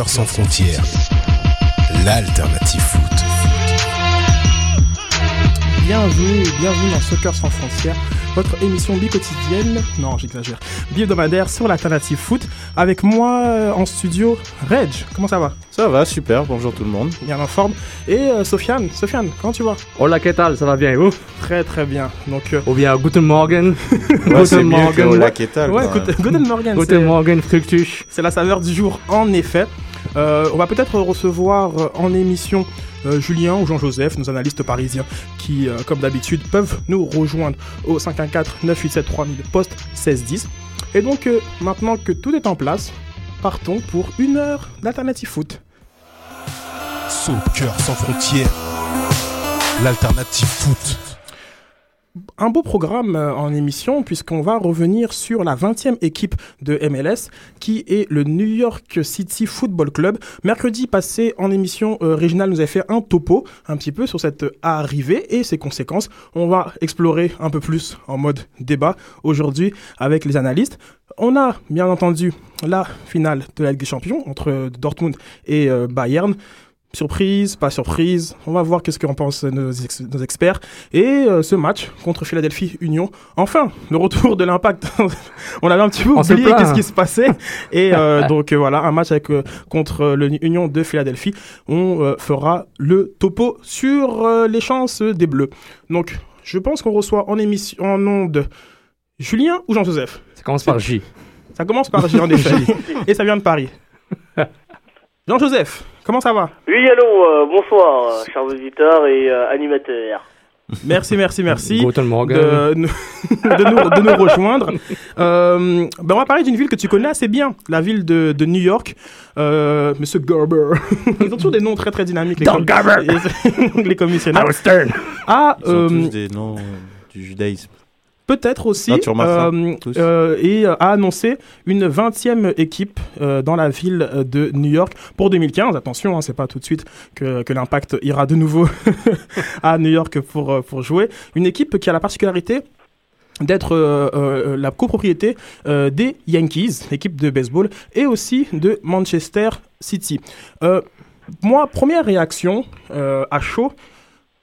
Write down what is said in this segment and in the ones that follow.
Soccer sans frontières, l'alternative foot. Bienvenue, bienvenue dans Soccer sans frontières, votre émission bi-quotidienne, non j'exagère, bi-hebdomadaire sur l'alternative foot. Avec moi euh, en studio, Reg, comment ça va? Ça va, super, bonjour tout le monde. Bien en forme. Et euh, Sofiane, Sofiane, comment tu vas? Hola, ¿qué tal? Ça va bien et vous? Très très bien. Donc, euh, Ou bien Guten Morgen Ouais, c'est mieux que Morgen. Hola, ¿qué tal, ouais, quoi. écoute, Guten Morgen, Guten c'est- Morgen, Fructus. c'est la saveur du jour en effet. Euh, on va peut-être recevoir euh, en émission euh, Julien ou Jean-Joseph, nos analystes parisiens, qui, comme d'habitude, peuvent nous rejoindre au 514-987-3000 poste 1610. Et donc, maintenant que tout est en place, partons pour une heure d'alternative foot. Soccer sans frontières, l'alternative foot. Un beau programme euh, en émission, puisqu'on va revenir sur la 20e équipe de MLS, qui est le New York City Football Club. Mercredi passé, en émission, euh, Réginal nous avait fait un topo, un petit peu, sur cette arrivée et ses conséquences. On va explorer un peu plus en mode débat aujourd'hui avec les analystes. On a, bien entendu, la finale de la Ligue des Champions entre Dortmund et euh, Bayern. Surprise, pas surprise, on va voir qu'est-ce qu'en pensent nos, ex- nos experts. Et euh, ce match contre Philadelphie Union, enfin, le retour de l'impact. on avait un petit peu On oublié qu'est-ce qui se passait. Et euh, donc euh, voilà, un match avec, contre le Union de Philadelphie. On fera le topo sur les chances des Bleus. Donc, je pense qu'on reçoit en émission, en nom de Julien ou Jean-Joseph? Ça commence par J. Ça commence par J en effet. Et ça vient de Paris. Jean-Joseph, comment ça va? Oui, allô, euh, bonsoir, euh, chers auditeurs et euh, animateurs. Merci, merci, merci. De, nous- de, nous, de nous rejoindre. Euh, ben on va parler d'une ville que tu connais assez bien, la ville de, de New York. Euh, Monsieur Gerber. Ils ont toujours des noms très très dynamiques. Les Don Garber. les- les commissionnaires. Howard Stern. Ah, Ils ont euh, tous des noms du judaïsme. Peut-être aussi. Remarqueras, euh, euh, et euh, a annoncé une 20e équipe dans la ville de New York pour 2015. Attention, hein, c'est pas tout de suite que, que l'impact ira de nouveau à New York pour, pour jouer. Une équipe qui a la particularité d'être euh, euh, la copropriété euh, des Yankees, l'équipe de baseball, et aussi de Manchester City. Moi, première réaction à chaud,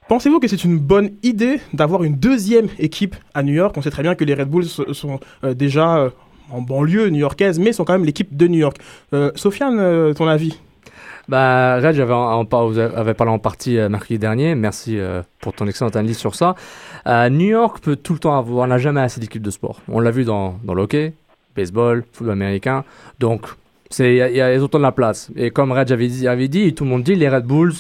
pensez-vous que c'est une bonne idée d'avoir une deuxième équipe à New York? On sait très bien que les Red Bulls so- sont euh, déjà euh, en banlieue new-yorkaise, mais sont quand même l'équipe de New York. Euh, Sofiane, ton avis? Bah, vous avez parlé en partie mercredi dernier. Merci pour ton excellente analyse sur ça. New York peut tout le temps avoir, on n'a jamais assez d'équipes de sport. On l'a vu dans, dans le hockey, baseball, football américain. Donc, il y a, il y a ils ont tout de la place. Et comme Red avait dit, avait dit, tout le monde dit, les Red Bulls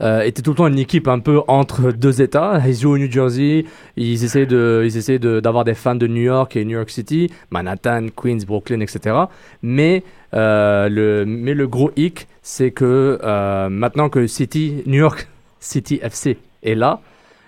euh, étaient tout le temps une équipe un peu entre deux États. Ils jouent au New Jersey, ils essaient, de, ils essaient d'avoir des fans de New York et New York City, Manhattan, Queens, Brooklyn, etc. Mais, euh, le, mais le gros hic, c'est que euh, maintenant que City, New York City FC est là,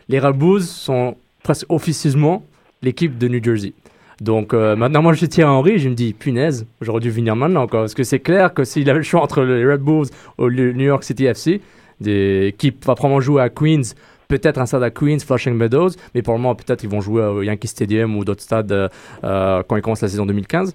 les Red Bulls sont presque officieusement l'équipe de New Jersey. Donc maintenant, moi, je suis Thierry Henry, je me dis, punaise, j'aurais dû venir maintenant. Parce que c'est clair que s'il avait le choix entre les Red Bulls ou le New York City FC, des équipes va probablement jouer à Queens, peut-être un stade à Queens, Flushing Meadows, mais pour le moment, peut-être ils vont jouer au Yankee Stadium ou d'autres stades euh, euh, quand ils commencent la saison 2015.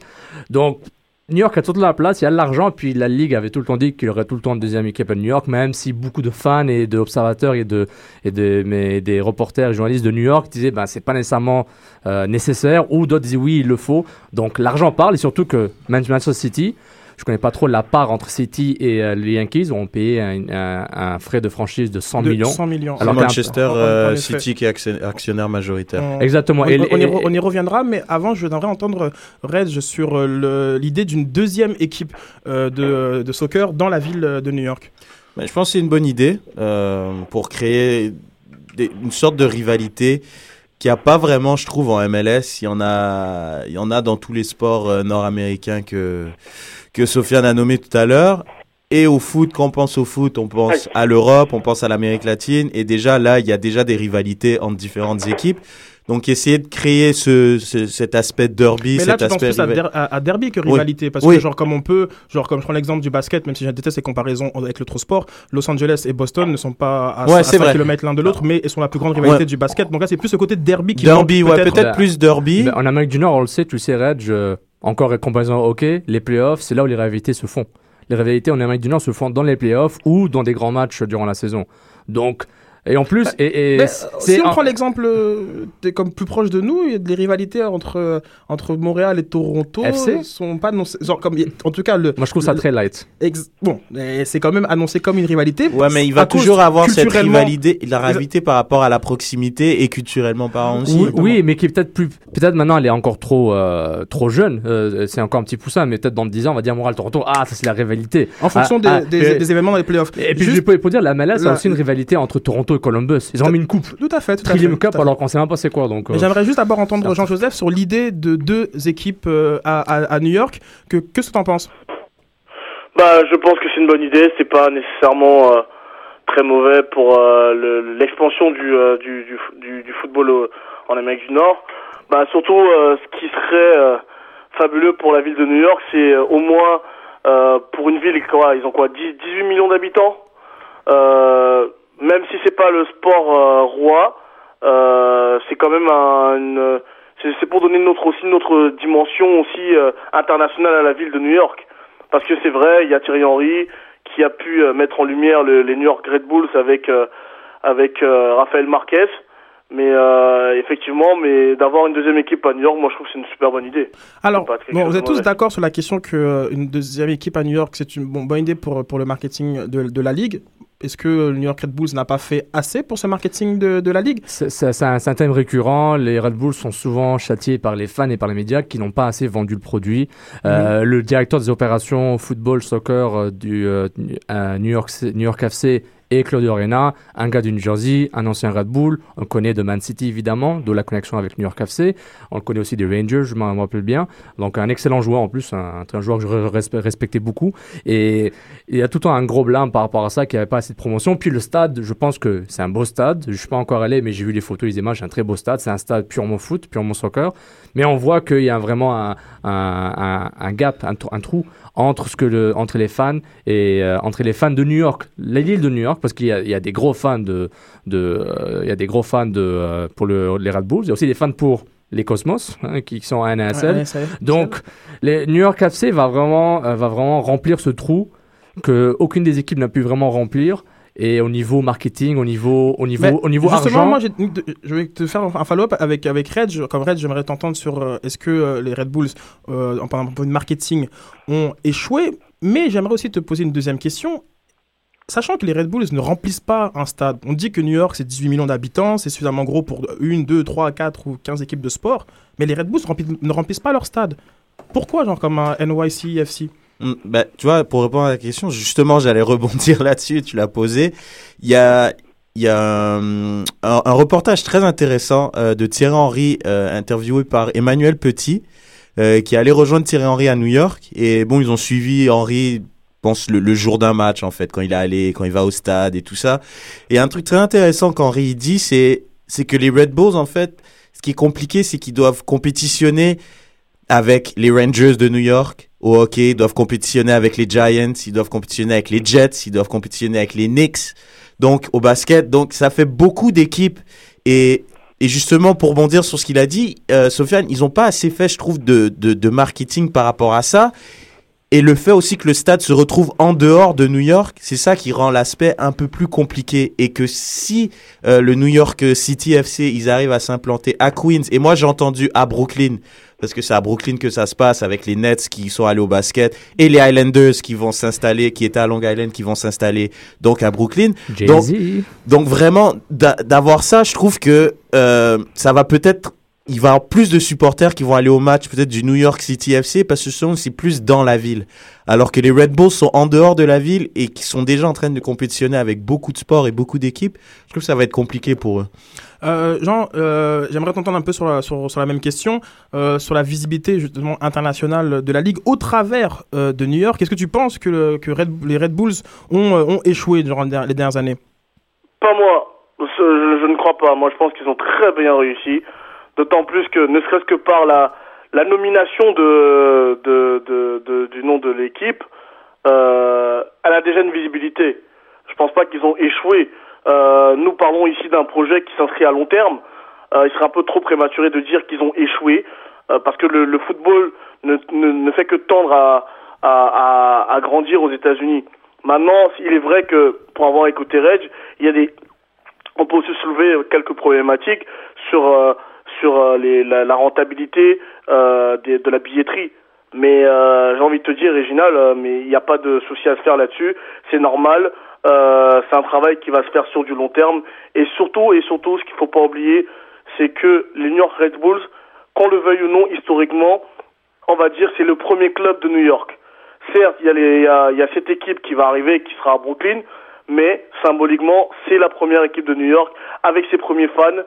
Donc, New York a toute la place, il y a de l'argent, puis la Ligue avait tout le temps dit qu'il y aurait tout le temps une deuxième équipe à New York, même si beaucoup de fans et d'observateurs et, de, et de, mais des reporters et journalistes de New York disaient ben c'est pas nécessairement euh, nécessaire, ou d'autres disaient oui, il le faut. Donc l'argent parle, et surtout que Manchester City, je connais pas trop la part entre City et euh, les Yankees, ont payé un, un- un frais de franchise de 100 De millions. 100 millions. Alors Manchester euh. City qui est actionnaire, majoritaire. On- Exactement. On, Et- on y, et- re- on y reviendra, mais avant, je voudrais entendre Reg sur euh, l'idée d'une deuxième équipe euh, de, de soccer dans la ville de New York. Mais je pense que c'est une bonne idée euh, pour créer des- une sorte de rivalité qu'il n'y a pas vraiment, je trouve, en MLS. Il y en a, il y en a dans tous les sports euh, nord-américains que, que Sofiane a nommé tout à l'heure. Et au foot, quand on pense au foot, on pense à l'Europe, on pense à l'Amérique latine. Et déjà, là, il y a déjà des rivalités entre différentes équipes. Donc, essayer de créer ce, ce- cet aspect derby, Mais là, cet tu penses aspect plus à, rival- der- à- à derby que Oui. rivalité. Parce Oui. que, genre, comme on peut, genre, comme je prends l'exemple du basket, même si je déteste ces comparaisons avec le trop sport, Los Angeles et Boston ne sont pas à, Ouais, à c'est 5 vrai. km l'un de l'autre, mais ils sont la plus grande rivalité Ouais. du basket. Donc là, c'est plus ce côté derby qui Derby, manque ouais, peut-être plus derby. Ben, en Amérique du Nord, on le sait, tu sais, Reg, encore comparaison au les playoffs, c'est là où les rivalités se font. les rivalités en Amérique du Nord se font dans les playoffs ou dans des grands matchs durant la saison. Donc, et en plus, et, et Mais, c'est- euh, si on en- prend l'exemple euh, comme plus proche de nous, il y a des rivalités entre, euh, entre Montréal et Toronto. FC? sont pas annoncées- genre, comme, en tout cas, le, moi je trouve ça le- très light. ex- bon, c'est quand même annoncé comme une rivalité. Ouais, mais il va toujours avoir cette rivalité, la rivalité par rapport à la proximité et culturellement parlant aussi. Oui, oui, mais qui est peut-être plus, peut-être maintenant elle est encore trop, euh, trop jeune. euh, c'est encore un petit poussin, mais peut-être dans 10 ans on va dire Montréal Toronto. Ah, ça c'est la rivalité. En fonction Ah, des, ah, des, et- des événements dans les playoffs. Et puis Juste- je peux pour dire la MLS La- aussi une rivalité entre Toronto Columbus. Ils ont mis une coupe. Tout à fait, tout à fait. Trillium tout Cup à fait. alors qu'on sait même pas c'est quoi donc. Euh, j'aimerais juste d'abord entendre. Jean-Joseph sur l'idée de deux équipes euh, à, à- à New York. Que, qu'est-ce que tu en penses? Bah, je pense que c'est une bonne idée. C'est pas nécessairement euh, très mauvais pour euh, le- l'expansion du, euh, du, du, f- du, du football au- en Amérique du Nord. Bah, surtout, euh, ce qui serait euh, fabuleux pour la ville de New York, c'est euh, au moins euh, pour une ville, quoi, ils ont quoi, 10, 18 millions d'habitants? Euh, même si c'est pas le sport euh, roi, euh, c'est quand même un, une, c'est pour donner notre aussi notre dimension aussi euh, internationale à la ville de New York. Parce que c'est vrai, il y a Thierry Henry qui a pu euh, mettre en lumière le- les New York Red Bulls avec euh, avec euh, Rafael Marquez. Mais euh, effectivement, mais d'avoir une deuxième équipe à New York, moi je trouve que c'est une super bonne idée. Alors, bon, vous êtes tous d'accord sur la question que euh, une deuxième équipe à New York, c'est une bon, bonne idée pour, pour le marketing de, de la ligue. Est-ce que le New York Red Bulls n'a pas fait assez pour ce marketing de, de la ligue? C'est un, thème récurrent. Les Red Bulls sont souvent châtiés par les fans et par les médias qui n'ont pas assez vendu le produit. Euh, le directeur des opérations football, soccer euh, du euh, New, York, New York FC et Claudio Arena, un gars du New Jersey, un ancien Red Bull. On le connaît de Man City évidemment, de la connexion avec New York FC. On le connaît aussi des Rangers, je m'en rappelle bien. Donc un excellent joueur en plus, un, joueur que je respe- respectais beaucoup. Et il y a tout le temps un gros blâme par rapport à ça, qu'il n'y avait pas assez de promotion. Puis le stade, je pense que c'est un beau stade. Je suis pas encore allé, mais j'ai vu les photos, les images, c'est un très beau stade. C'est un stade purement foot, purement soccer. Mais on voit qu'il y a vraiment un, un, un, un gap, un, trou- un trou entre, ce que le, entre les fans et euh, entre les fans de New York, l'île de New York, parce qu'il y a, il y a des gros fans de, de euh, il y a des gros fans de, euh, pour le, les Red Bulls. Il y a aussi des fans pour les Cosmos, hein, qui sont à NASL. Ouais. Donc, les New York FC va vraiment, euh, va vraiment remplir ce trou que aucune des équipes n'a pu vraiment remplir. Et au niveau marketing, au niveau, au niveau, Mais au niveau Justement, argent, moi, je vais te faire un follow-up avec, avec Red. Je- Comme Red, j'aimerais t'entendre sur euh, est-ce que euh, les Red Bulls, euh, en parlant de marketing, ont échoué. Mais j'aimerais aussi te poser une deuxième question. Sachant que les Red Bulls ne remplissent pas un stade, on dit que New York c'est 18 millions d'habitants, c'est suffisamment gros pour une, deux, trois, quatre ou 15 équipes de sport, mais les Red Bulls ne remplissent pas leur stade. Pourquoi, genre comme un NYC FC Mm, bah, tu vois, pour répondre à la question, justement, j'allais rebondir là-dessus, tu l'as posé. Il y a, y a un, un- reportage très intéressant euh, de Thierry Henry, euh, interviewé par Emmanuel Petit, euh, qui allé rejoindre Thierry Henry à New York. Et bon, ils ont suivi Henry, pense, le, le jour d'un match, en fait, quand il est allé, quand il va au stade et tout ça. Et un truc très intéressant qu'Henry dit, c'est, c'est que les Red Bulls, en fait, ce qui est compliqué, c'est qu'ils doivent compétitionner avec les Rangers de New York au hockey, ils doivent compétitionner avec les Giants, ils doivent compétitionner avec les Jets, ils doivent compétitionner avec les Knicks, donc au basket. Donc ça fait beaucoup d'équipes et justement pour bondir sur ce qu'il a dit, euh, Sofiane, ils ont pas assez fait, je trouve, de marketing par rapport à ça. Et le fait aussi que le stade se retrouve en dehors de New York, c'est ça qui rend l'aspect un peu plus compliqué. Et que si euh, le New York City FC, ils arrivent à s'implanter à Queens, et moi j'ai entendu à Brooklyn, parce que c'est à Brooklyn que ça se passe avec les Nets qui sont allés au basket, et les Islanders qui vont s'installer, qui étaient à Long Island, qui vont s'installer donc à Brooklyn. Jay-Z. Donc vraiment, d'a- d'avoir ça, je trouve que euh, ça va peut-être... Il va y avoir plus de supporters qui vont aller au match peut-être du New York City FC parce que ce sont c'est plus dans la ville. Alors que les Red Bulls sont en dehors de la ville et qui sont déjà en train de compétitionner avec beaucoup de sports et beaucoup d'équipes, je trouve que ça va être compliqué pour eux. Euh, Jean, euh, j'aimerais t'entendre un peu sur la, sur, sur la même question, euh, sur la visibilité justement internationale de la Ligue au travers euh, de New York. Est-ce que tu penses que, le- que Red- les Red Bulls ont, euh, ont échoué durant les der- les dernières années? Pas moi. Je, je ne crois pas. Moi, je pense qu'ils ont très bien réussi. D'autant plus que, ne serait-ce que par la, la nomination de, de, de, du nom de l'équipe, euh, elle a déjà une visibilité. Je pense pas qu'ils ont échoué. Euh, nous parlons ici d'un projet qui s'inscrit à long terme. Euh, il serait un peu trop prématuré de dire qu'ils ont échoué, euh, parce que le, le football ne, ne, ne fait que tendre à, à, à, à grandir aux États-Unis. Maintenant, il est vrai que pour avoir écouté Reg, il y a des, on peut aussi soulever quelques problématiques sur euh, sur euh, la, rentabilité euh, de la billetterie. Mais euh, j'ai envie de te dire, Réginal, mais il n'y a pas de souci à se faire là-dessus. C'est normal. C'est un travail qui va se faire sur du long terme. Et surtout, et surtout, ce qu'il faut pas oublier, c'est que les New York Red Bulls, qu'on le veuille ou non, historiquement, on va dire, c'est le premier club de New York. Certes, il y, a y a cette équipe qui va arriver, qui sera à Brooklyn, mais symboliquement, c'est la première équipe de New York avec ses premiers fans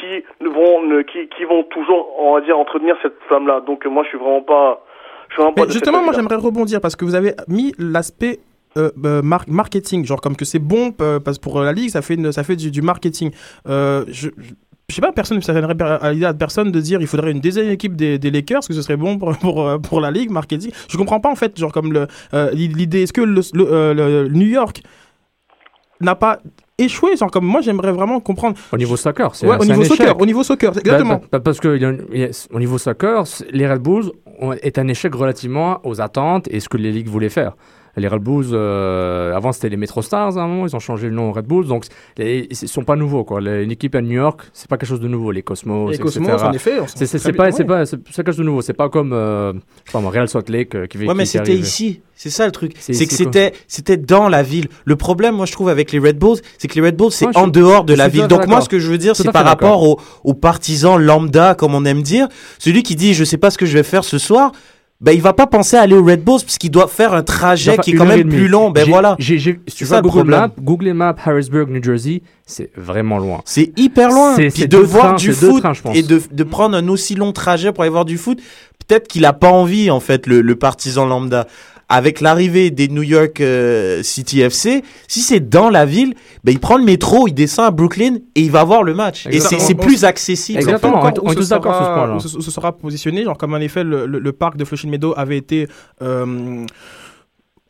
qui vont, qui, qui vont toujours, on va dire, entretenir cette flamme-là. Donc, euh, moi, je suis vraiment pas, je suis vraiment pas Mais justement, moi j'aimerais rebondir parce que vous avez mis l'aspect euh, euh, mar- marketing, genre comme que c'est bon euh, parce pour la ligue, ça fait, une- ça fait du, du marketing. Euh, je, je, je sais pas, personne, ça viendrait à l'idée à personne de dire il faudrait une deuxième équipe des, des Lakers, que ce serait bon pour, pour, euh, pour la ligue, marketing. Je comprends pas en fait, genre comme euh, l'idée, est-ce que le, le, euh, le New York n'a pas échoué Genre comme moi j'aimerais vraiment comprendre. Au niveau soccer, c'est Ouais, au c'est un niveau soccer, échec. au niveau soccer, Bah, exactement. bah, bah, parce que au niveau soccer, les Red Bulls ont- est un échec relativement aux attentes et ce que les ligues voulaient faire. Les Red Bulls, euh, avant c'était les Metro Stars à un moment, ils ont changé le nom aux Red Bulls, donc ils sont pas nouveaux. Quoi. Les- Une équipe à New York, c'est pas quelque chose de nouveau. Les Cosmos, Les etc. Cosmos, en effet, C'est pas, ouais. pas, quelque chose de nouveau. C'est pas comme, euh, je sais pas moi, Real Salt Lake euh, qui Ouais, qui mais c'était ici. C'est ça le truc. C'est que c'était c'était dans la ville. Le problème, moi, je trouve avec les Red Bulls, c'est que les Red Bulls, c'est Ouais, en suis- dehors de la ville. Donc moi, ce que je veux dire, c'est par rapport aux, aux partisans lambda, comme on aime dire. Celui qui dit, je sais pas ce que je vais faire ce soir. Ben, il va pas penser à aller au Red Bulls parce qu'il doit faire un trajet qui est quand même plus long. Ben voilà. j'ai- j'ai- si tu C'est vas ça le Google problème. Maps, Google Maps, Harrisburg, New Jersey, c'est vraiment loin. C'est hyper loin. Puis de voir trains, du foot trains, et de, de prendre un aussi long trajet pour aller voir du foot, peut-être qu'il a pas envie, en fait, le, le partisan lambda. Avec l'arrivée des New York euh, City FC, si c'est dans la ville, ben il prend le métro, il descend à Brooklyn et il va voir le match. Et c'est plus accessible. en fait. Exactement. On on est ce tous d'accord sur ce sera- point-là. où ce- où ce sera positionné, genre comme en effet le, le- le parc de Flushing Meadow avait été euh,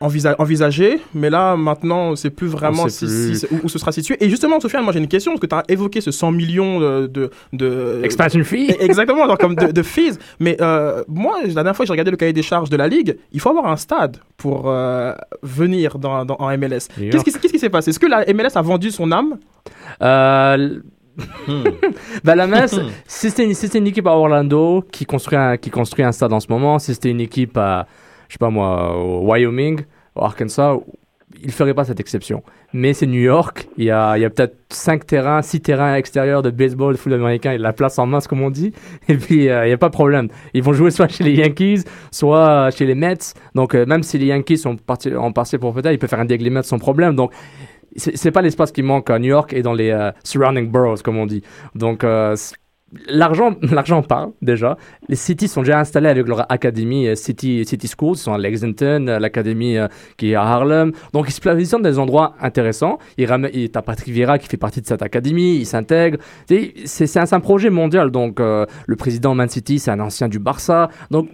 envisa- envisagé, mais là maintenant c'est plus vraiment On si- sait plus. si- où, où ce sera situé. Et justement, Sofiane, moi j'ai une question parce que tu as évoqué ce 100 millions de, de, Expansion fee Exactement, genre comme de, de fees. Mais euh, moi, la dernière fois que j'ai regardé le cahier des charges de la Ligue, il faut avoir un stade pour euh, venir dans, dans- en MLS. Qu'est-ce qui s'est passé? Est-ce que la MLS a vendu son âme? Euh, bah, la messe, si c'était une, si une équipe à Orlando qui construit, un, qui construit un stade en ce moment, si c'était une équipe à, je sais pas moi, au Wyoming, Arkansas, il ferait pas cette exception. Mais c'est New York, il y a, peut-être 5 terrains, 6 terrains extérieurs de baseball, de foot américain, il a la place en masse, comme on dit, et puis euh, il n'y a pas de problème. Ils vont jouer soit chez les Yankees, soit chez les Mets. Donc euh, même si les Yankees sont partis, en partiel propriétaire, ils peuvent faire un dégue les Mets sans problème. Donc c'est pas l'espace qui manque à New York et dans les euh, surrounding boroughs, comme on dit. Donc, euh, l'argent, l'argent parle déjà. Les cities sont déjà installés avec leur académie euh, City, City Schools. Ils sont à Lexington, l'académie euh, qui est à Harlem. Donc, ils se positionnent dans des endroits intéressants. Il- t'as Patrick Vieira qui fait partie de cette académie. Il s'intègre. C'est c'est un, projet mondial. Donc, euh, le président Man City, c'est un ancien du Barça. Donc,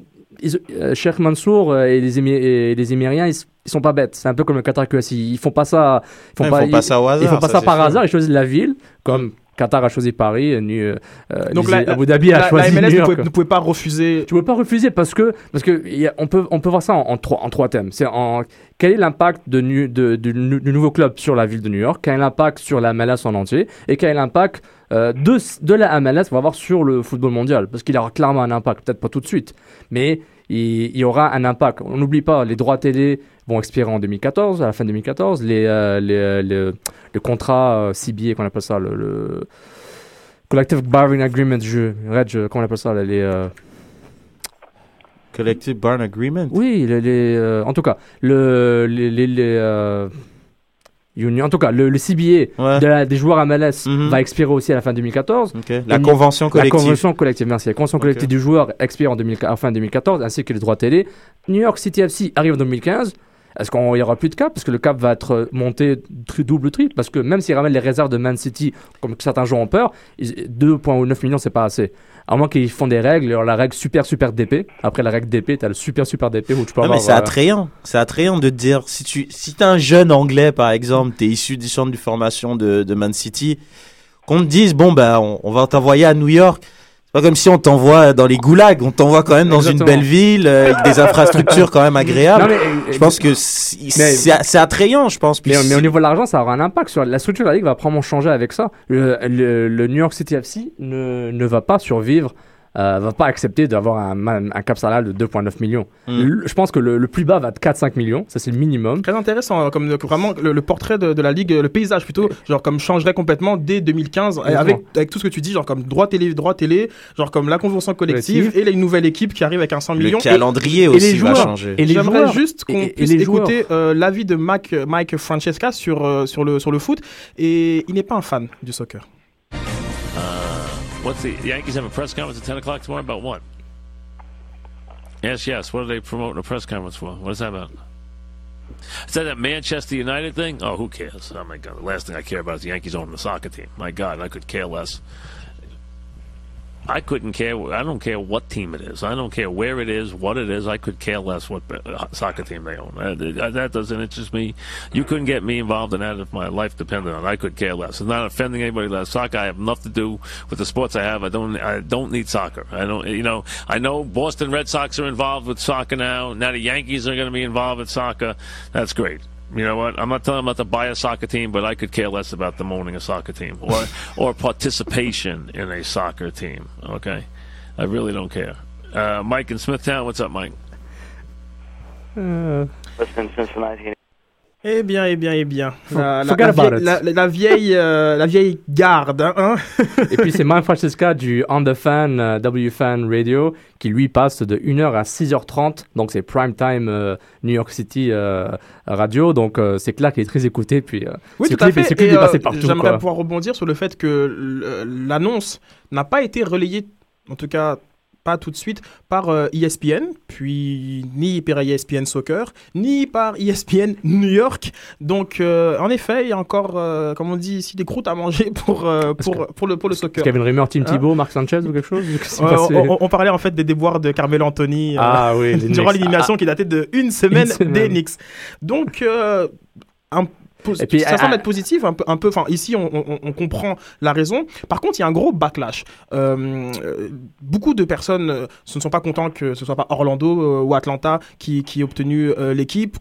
Cheikh Mansour et les, Émi- et les Émiriens, ils, ils sont pas bêtes. C'est un peu comme le Qatar QSI. Ils font pas ça. Ils font pas, font pas ça au hasard. ils font pas ça, par sûr. hasard. Ils choisissent la ville, comme Qatar a choisi Paris, euh, euh, Donc la- Abu Dhabi a la, la choisi MLS New ne York. pouvait, ne pouvait pas refuser. Tu ne peux pas refuser parce que parce que a- on peut on peut voir ça en, en trois en trois thèmes. C'est en quel est l'impact de, nu- de- du, nouveau club sur la ville de New York, quel est l'impact sur la MLS en entier? Et quel est l'impact euh, de, de la MLS va avoir sur le football mondial? Parce qu'il aura clairement un impact, peut-être pas tout de suite, mais il, y aura un impact. On n'oublie pas, les droits télé vont expirer en 2014, à la fin 2014, les, euh, les, euh, le, le contrat euh, CBA qu'on appelle ça, le, le Collective Bargaining Agreement, je, Reg, comment on appelle ça, les, euh, Collective Barn Agreement? oui, les, les, euh, en tout cas, le, les, les, les, euh, union, en tout cas, le, le CBA Ouais. de la- des joueurs MLS Mhm. va expirer aussi à la fin 2014. Ok. La convention La collective. convention collective, merci. La convention collective du joueur expire en, 2000 en fin 2014, ainsi que les droits télé. New York City FC arrive en 2015. Est-ce qu'il n'y aura plus de cap? Parce que le cap va être monté tri- double, triple. Parce que même s'ils ramènent les réserves de Man City, comme certains joueurs ont peur, ils- 2,9 millions, c'est pas assez. À moins qu'ils font des règles, alors la règle super super DP. Après la règle DP, tu as le super super DP où tu peux Non, avoir. mais c'est euh, attrayant. C'est attrayant de te dire, si tu si t'es un jeune anglais, par exemple, t'es issu du centre de formation de, de Man City, qu'on te dise, bon, on, on va t'envoyer à New York. Pas comme si on t'envoie dans les goulags, on t'envoie quand même dans Exactement. une belle ville, euh, avec des infrastructures quand même agréables. Non, mais, euh, Je pense que c'est attrayant, je pense. Mais, mais au niveau de l'argent, ça aura un impact sur la structure de la ligue va probablement changer avec ça. Le, le- le New York City FC ne, ne va pas survivre, euh, va pas accepter d'avoir un, un, un cap salarial de 2,9 millions. Mm. Le- je pense que le, le plus bas va de 4-5 millions, ça c'est le minimum. Très intéressant, hein, comme vraiment le, le portrait de, de la ligue, le paysage plutôt, genre comme changerait complètement dès 2015 et Exactement. avec, avec tout ce que tu dis, genre comme droit télé, droit télé, genre comme la convention collective et les nouvelles équipes qui arrivent avec un 100 le millions. Et- calendrier et aussi les va changer. Et J'aimerais juste qu'on et- et puisse les écouter euh, l'avis de Mike, Mike Francesca sur, euh, sur, le, sur le foot et il n'est pas un fan du soccer. What's the Yankees have a press conference at 10 o'clock tomorrow about what? Yes, yes. What are they promoting a press conference for? What is that about? Is that that Manchester United thing? Oh, who cares? Oh my God, the last thing I care about is the Yankees owning the soccer team. My God, I could care less. I couldn't care. I don't care what team it is. I don't care where it is, what it is. I could care less what uh, soccer team they own. Uh, that doesn't interest me. You couldn't get me involved in that if my life depended on it. I could care less. It's not offending anybody that soccer. I have enough to do with the sports I have. I don't. I don't need soccer. I don't. You know. I know Boston Red Sox are involved with soccer now. Now the Yankees are going to be involved with soccer. That's great. You know what? I'm not telling them not to buy a soccer team, but I could care less about them owning a soccer team or or participation in a soccer team. Okay, I really don't care. Uh, Mike in Smithtown, what's up, Mike? Euh, Western Cincinnati. Eh bien, eh bien, eh bien. La, la- la about vieille, it. la, la- la vieille, euh, la vieille garde, hein, hein. et puis c'est Mike Francesca du On The Fan, euh, W Fan Radio, qui lui passe de 1h à 6h30, donc c'est prime time euh, New York City euh, radio, donc euh, c'est clair qu'il est très écouté, puis euh, Oui, ce tout à clip, fait. ce clip Et, est passé partout. J'aimerais quoi. pouvoir rebondir sur le fait que l'annonce n'a pas été relayée, en tout cas pas tout de suite, par euh, ESPN, puis ni par ESPN Soccer, ni par E ESPN New York. Donc, euh, en effet, il y a encore, euh, comme on dit ici, des croûtes à manger pour, Est-ce pour, pour, le, pour le Est-ce soccer. qu'il y avait une rumeur Team Hein Thibaut, Marc Sanchez ou quelque chose on, on- on parlait en fait des déboires de Carmelo Anthony. Ah oui, durant l'élimination qui datait de une semaine, Une semaine. des Knicks. Donc, un po- Et puis, ça semble ah, être positif, un peu. Un peu enfin, ici, on, on- on comprend la raison. Par contre, il y a un gros backlash. Euh, beaucoup de personnes euh, ne sont pas contents que ce soit pas Orlando euh, ou Atlanta qui, qui ait obtenu l'équipe,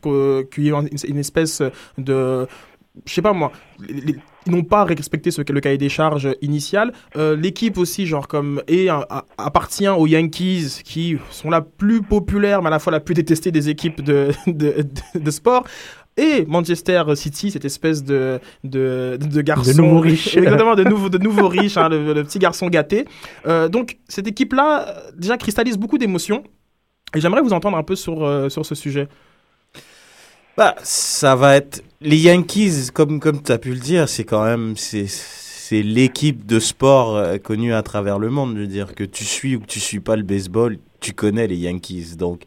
qu'il y ait une, espèce de je sais pas moi, ils n'ont pas respecté ce, le cahier des charges initial. Euh, L'équipe aussi, genre comme, un- a- appartient aux Yankees, qui sont la plus populaire, mais à la fois la plus détestée des équipes de, de, de- de sport. Et Manchester City, cette espèce de, de, de garçon. De nouveau riche. Exactement, de nouveau, de nouveau riche, hein, le, le petit garçon gâté. Euh, donc, cette équipe-là, euh, déjà, cristallise beaucoup d'émotions. Et j'aimerais vous entendre un peu sur, euh, sur ce sujet. Bah, ça va être les Yankees, comme comme tu as pu le dire, c'est quand même c'est c'est l'équipe de sport connue à travers le monde. Je veux dire que tu suis ou que tu suis pas le baseball, tu connais les Yankees. Donc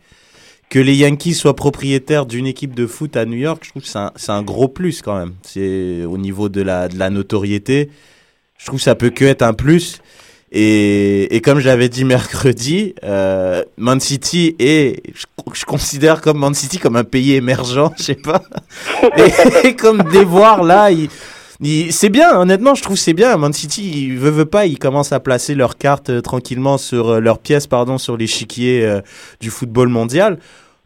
que les Yankees soient propriétaires d'une équipe de foot à New York, je trouve que c'est un, gros plus quand même. C'est au niveau de la notoriété, je trouve que ça peut que être un plus. Et, comme j'avais dit mercredi, euh, Man City est, je, considère comme Man City comme un pays émergent, je sais pas. Et, et comme des voir là, il- c'est bien, honnêtement, je trouve que c'est bien. Man City, il veut, veut pas, ils commencent à placer leurs cartes euh, tranquillement sur euh, leurs pièces, pardon, sur l'échiquier euh, du football mondial.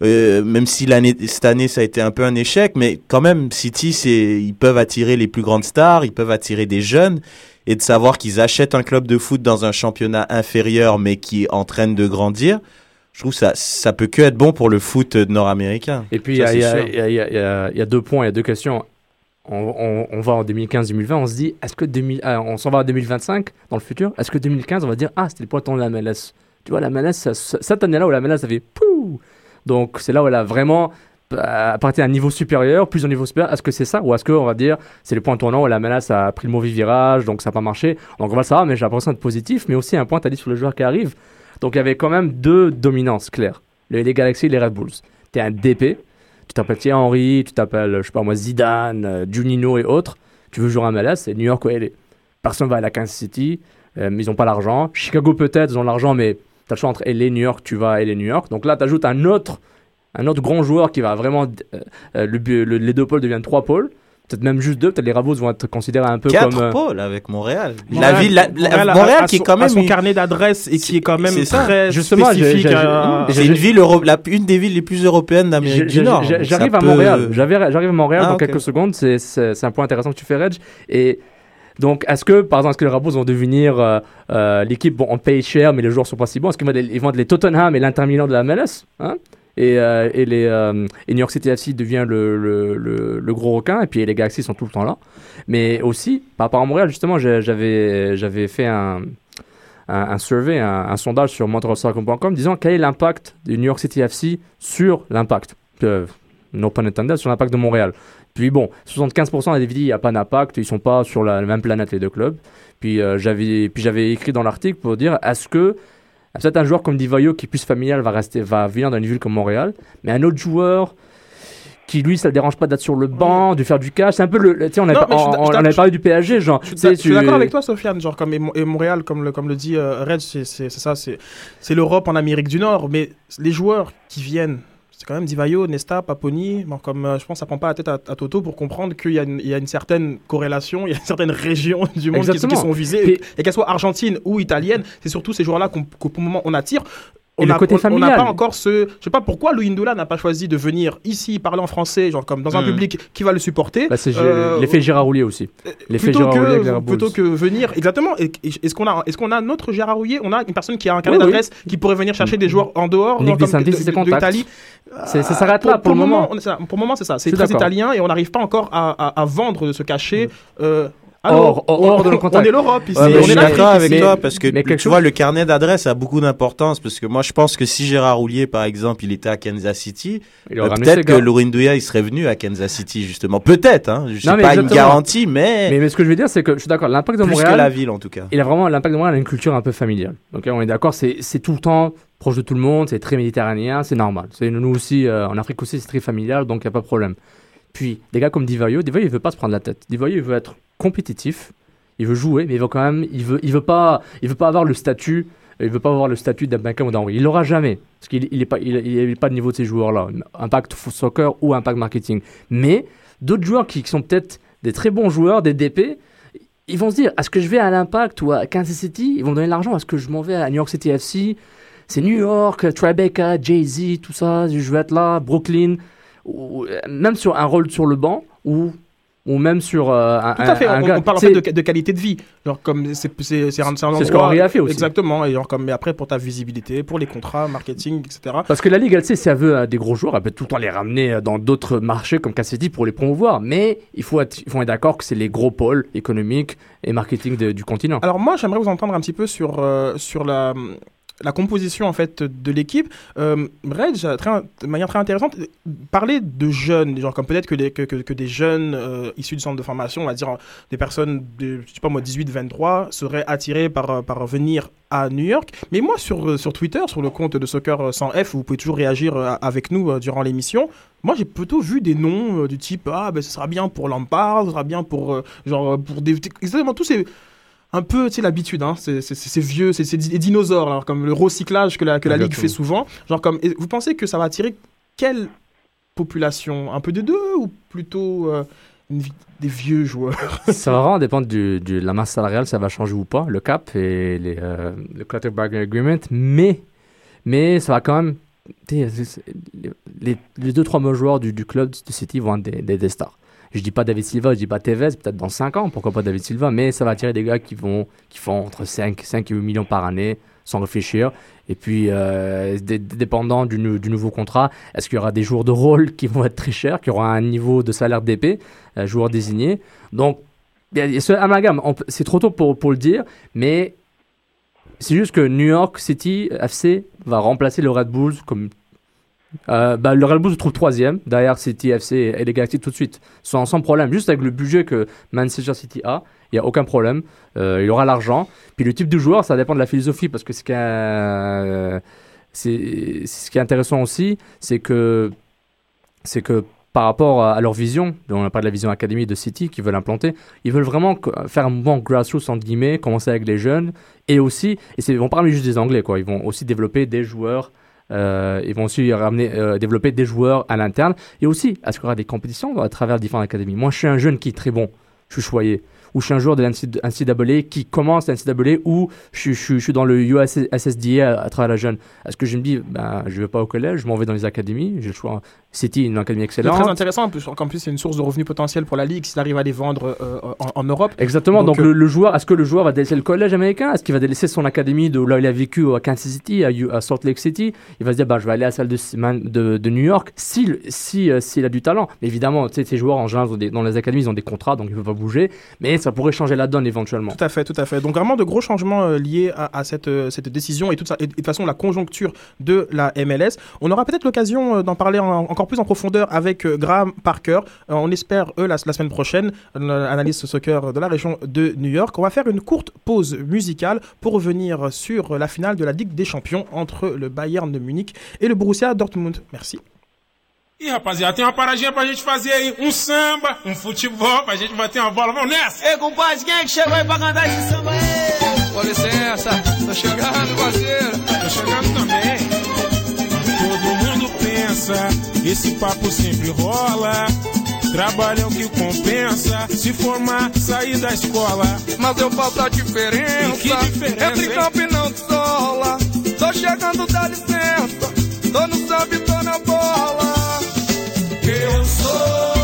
Euh, même si l'année cette année ça a été un peu un échec, mais quand même City c'est ils peuvent attirer les plus grandes stars, ils peuvent attirer des jeunes et de savoir qu'ils achètent un club de foot dans un championnat inférieur mais qui entraîne de grandir, je trouve ça ça peut que être bon pour le foot nord-américain. Et puis, y, y y il y a deux points, il y a deux questions. On, va en 2015-2020, on se dit, est-ce que 2000, ah, on s'en va à 2025 dans le futur Est-ce que 2015, on va dire, ah, c'était le pointon de la MLS Tu vois, la MLS, cette année-là où la MLS, ça fait pouh Donc, c'est là où elle a vraiment euh, parti à un niveau supérieur, plus au niveau supérieur. Est-ce que c'est ça? Ou est-ce qu'on va dire, c'est le point tournant où la MLS a pris le mauvais virage, donc ça n'a pas marché? Donc, on va le savoir, mais j'ai l'impression d'être positif. Mais aussi, un point, tu as dit sur le joueur qui arrive. Donc, il y avait quand même deux dominances claires les, les Galaxy et les Red Bulls. Tu es un DP, tu t'appelles Thierry Henry, tu t'appelles, je sais pas moi, Zidane, euh, Juninho et autres. Tu veux jouer à MLS, c'est New York ou LA. Personne va à la Kansas City, euh, mais ils n'ont pas l'argent. Chicago peut-être, ils ont l'argent, mais tu as le choix entre LA New York, tu vas à LA New York. Donc là, tu ajoutes un autre, un autre grand joueur qui va vraiment. euh, euh, le- les deux pôles deviennent trois pôles. Peut-être même juste deux, peut-être les Bulls vont être considérés un peu Quatre comme. euh, pôles avec Montréal. Montréal- la ville, la- la- Montréal a- Montréal a qui est quand même son une- carnet d'adresses et qui est quand même très Justement, spécifique. à- C'est une ville, euro- la, une des villes les plus européennes d'Amérique du Nord. J'arrive à peut- Montréal. J'arrive à Montréal Ah, dans quelques secondes. C'est- un point intéressant que tu fais, Reg. Et donc, est-ce que, par exemple, est-ce que les Bulls vont devenir euh, euh, l'équipe, bon, on paye cher, mais les joueurs sont pas si bons? Est-ce qu'ils vont, être- ils vont être les Tottenham et l'Inter Milan de la MLS hein? Et, euh, et, les, euh, New York City FC devient le, gros requin, et puis les Galaxy sont tout le temps là. Mais aussi, par rapport à Montréal, justement, j'avais fait un, survey, un, sondage sur montrealsoccer.com disant quel est l'impact du New York City FC sur l'impact, euh, sur l'impact de Montréal. Puis bon, 75% des dit il n'y a pas d'impact, ils sont pas sur la même planète les deux clubs. Puis euh, j'avais écrit dans l'article pour dire est-ce que peut-être un joueur comme Divayo qui est plus familial va rester va venir dans une ville comme Montréal, mais un autre joueur qui lui ça le dérange pas d'être sur le banc, de faire du cash, c'est un peu le, tu on, avait Non, on- on parlé du PSG genre Je suis je d'accord avec toi, Sofiane. Genre, comme et, Mo- et Montréal, comme le, comme le dit euh, Red, c'est ça, c'est c'est l'Europe en Amérique du Nord. Mais les joueurs qui viennent, c'est quand même Divayo, Nesta, Paponi. Bon, comme euh, je pense, ça prend pas la tête à, à Toto pour comprendre qu'il y, a une- il y a une certaine corrélation, il y a une certaine région du monde qui, sont visées. Et et qu'elles soient argentines ou italiennes, c'est surtout ces joueurs-là qu'on qu'au moment on attire. Et On n'a pas encore ce. Je sais pas pourquoi Louis Ndoula n'a pas choisi de venir ici parler en français, genre comme dans un Hmm. public qui va le supporter. bah, c'est Euh, l'effet Gérard Roulier aussi. L'effet plutôt Gérard Roulier Bulls. plutôt que venir exactement est-ce qu'on a est-ce qu'on a notre Gérard Rouillet on a une personne qui a un carnet Oui, oui. d'adresse qui pourrait venir chercher des joueurs en dehors comme DeSantis, de- de- ça s'arrête là pour le moment. on est pour le moment c'est ça c'est très italien et on n'arrive pas encore à, à- à vendre de se cacher euh, Hors de nos on, est l'Europe ici Ouais, on je est suis l'Afrique d'accord avec toi parce que mais tu chose- vois le carnet d'adresse a beaucoup d'importance parce que moi je pense que si Gérard Roulier par exemple il était à Kansas City euh, peut-être que Douya il serait venu à Kansas City justement peut-être hein je sais pas une garantie mais, Mais, mais ce que je veux dire, c'est que je suis d'accord, l'impact de plus Montréal. que la ville en tout cas Il a vraiment l'impact de Montréal a une culture un peu familiale. Ok, on est d'accord, c'est c'est tout le temps proche de tout le monde, c'est très méditerranéen, c'est normal. C'est nous aussi euh, en Afrique aussi, c'est très familial, donc il y a pas de problème. Puis des gars comme Divayo, Divayo il veut pas se prendre la tête. Divayo il veut être compétitif, il veut jouer, mais il veut quand même, il veut, il veut pas, il veut pas avoir le statut, il veut pas avoir le statut d'un ou d'un. Il l'aura jamais, parce qu'il il est pas, il, il pas de niveau de ces joueurs-là. Impact soccer ou impact marketing. Mais d'autres joueurs qui, sont peut-être des très bons joueurs, des DP, ils vont se dire est-ce que je vais à l'Impact ou à Kansas City? Ils vont donner l'argent. Est-ce que je m'en vais à New York City FC C'est New York, Tribeca, Jay-Z, tout ça. Je vais être là, Brooklyn. Euh, même sur un rôle sur le banc ou, ou même sur euh, un, tout à fait un- un on, gars. on parle en fait de, de qualité de vie genre comme c'est c'est c'est un, c'est ce qu'Henri a fait aussi. exactement et genre comme mais après pour ta visibilité pour les contrats marketing etc Parce que la Ligue, elle sait, si elle veut euh, des gros joueurs, elle peut tout le temps les ramener euh, dans d'autres marchés comme Kansas City pour les promouvoir. Mais il faut être, il faut être d'accord que c'est les gros pôles économiques et marketing de- du continent. Alors moi, j'aimerais vous entendre un petit peu sur, euh, sur la, la composition en fait de l'équipe. Euh, très, de manière très intéressante, euh, parler de jeunes, genre comme peut-être que, des- jeunes euh, issus du centre de formation, on va dire euh, des personnes de, je sais pas moi, 18-23, seraient attirés par, euh, par venir à New York. Mais moi, sur, euh, sur Twitter, sur le compte de Soccer sans F, vous pouvez toujours réagir euh, avec nous euh, durant l'émission. Moi, j'ai plutôt vu des noms euh, du type Ah, ben ce sera bien pour Lampard, ce sera bien pour, euh, genre, euh, pour des. Exactement, tous ces un peu, tu sais, l'habitude, hein. c'est vieux, c'est des dinosaures, alors, comme le recyclage que la, que la Ligue fait souvent. Genre, comme, vous pensez que ça va attirer quelle population? Un peu des deux ou plutôt euh, une des vieux joueurs? Ça va vraiment dépendre du- de la masse salariale, ça va changer ou pas, le cap et les, euh, le collective bargaining agreement, mais, mais ça va quand même. Les, les deux, trois meilleurs joueurs du, du club de City vont être des, des, des stars. Je dis pas David Silva, je dis pas Tevez, peut-être dans 5 ans, pourquoi pas David Silva, mais ça va attirer des gars qui, vont, qui font entre 5, 5 et 8 millions par année sans réfléchir. Et puis, euh, dé- dépendant du, nou- du nouveau contrat, est-ce qu'il y aura des joueurs de rôle qui vont être très chers, qui auront un niveau de salaire d'épée, euh, joueurs désignés Donc, il y a- ce amalgame, c'est trop tôt pour le dire, mais c'est juste que New York City FC va remplacer le Red Bulls comme. Euh, bah, le Red Bulls se trouve troisième derrière City FC et les Galaxy tout de suite, sans, problème. Juste avec le budget que Manchester City a, il n'y a aucun problème. Euh, il aura l'argent. Puis le type de joueur, ça dépend de la philosophie parce que ce qui est, euh, intéressant aussi, c'est que c'est que par rapport à, leur vision, on a parlé de la vision académie de City qu'ils veulent implanter, ils veulent vraiment faire un mouvement grassroots entre guillemets, commencer avec les jeunes et aussi, et c'est- ils vont parler juste des Anglais quoi, ils vont aussi développer des joueurs Euh, ils vont aussi ramener, euh, développer des joueurs à l'interne. Et aussi, est-ce qu'il y aura des compétitions à travers différentes académies Moi, je suis un jeune qui est très bon. Je suis choyé ou je suis un joueur de l'NCAA qui commence l'NCAA ou je, je, je, suis dans le USSDA à, à travers la jeune. Est-ce que je me dis, ben, je vais pas au collège, je m'en vais dans les académies, j'ai le choix. City, une académie excellente. C'est très intéressant, en plus, c'est une source de revenus potentiels pour la ligue s'il arrive à les vendre euh, en, en, Europe. Exactement. Donc, Donc euh... le, le, joueur, est-ce que le joueur va délaisser le collège américain? Est-ce qu'il va délaisser son académie de là où il a vécu à Kansas City, à, à Salt Lake City? Il va se dire, bah, je vais aller à la salle de, de, de New York s'il si, euh, s'il a du talent. Mais évidemment, ces joueurs en général, dans les académies, ils ont des contrats, donc ils ne peuvent pas bouger. Mais ça pourrait changer la donne éventuellement. Tout à fait, tout à fait. Donc vraiment de gros changements euh, liés à, cette, euh, cette décision et, toute de toute façon la conjoncture de la MLS. On aura peut-être l'occasion euh, d'en parler en, encore plus en profondeur avec Graham Parker. On espère, eux, la, la semaine prochaine, analyste soccer de la région de New York. On va faire une courte pause musicale pour revenir sur la finale de la Ligue des Champions entre le Bayern de Munich et le Borussia Dortmund. Merci. E rapaziada, tem uma paradinha pra gente fazer aí. Um samba, um futebol, pra gente bater uma bola. Vamos nessa! Ei, compadre, quem é que chegou aí pra cantar esse samba aí? Com licença, tô chegando, parceiro. Tô chegando também. Todo mundo pensa, esse papo sempre rola. Trabalho é o que compensa, se formar, sair da escola. Mas eu faço a diferença. E que diferença Entre campo e não sola. Tô chegando, dá licença. Tô no samba e tô na bola. Eu sou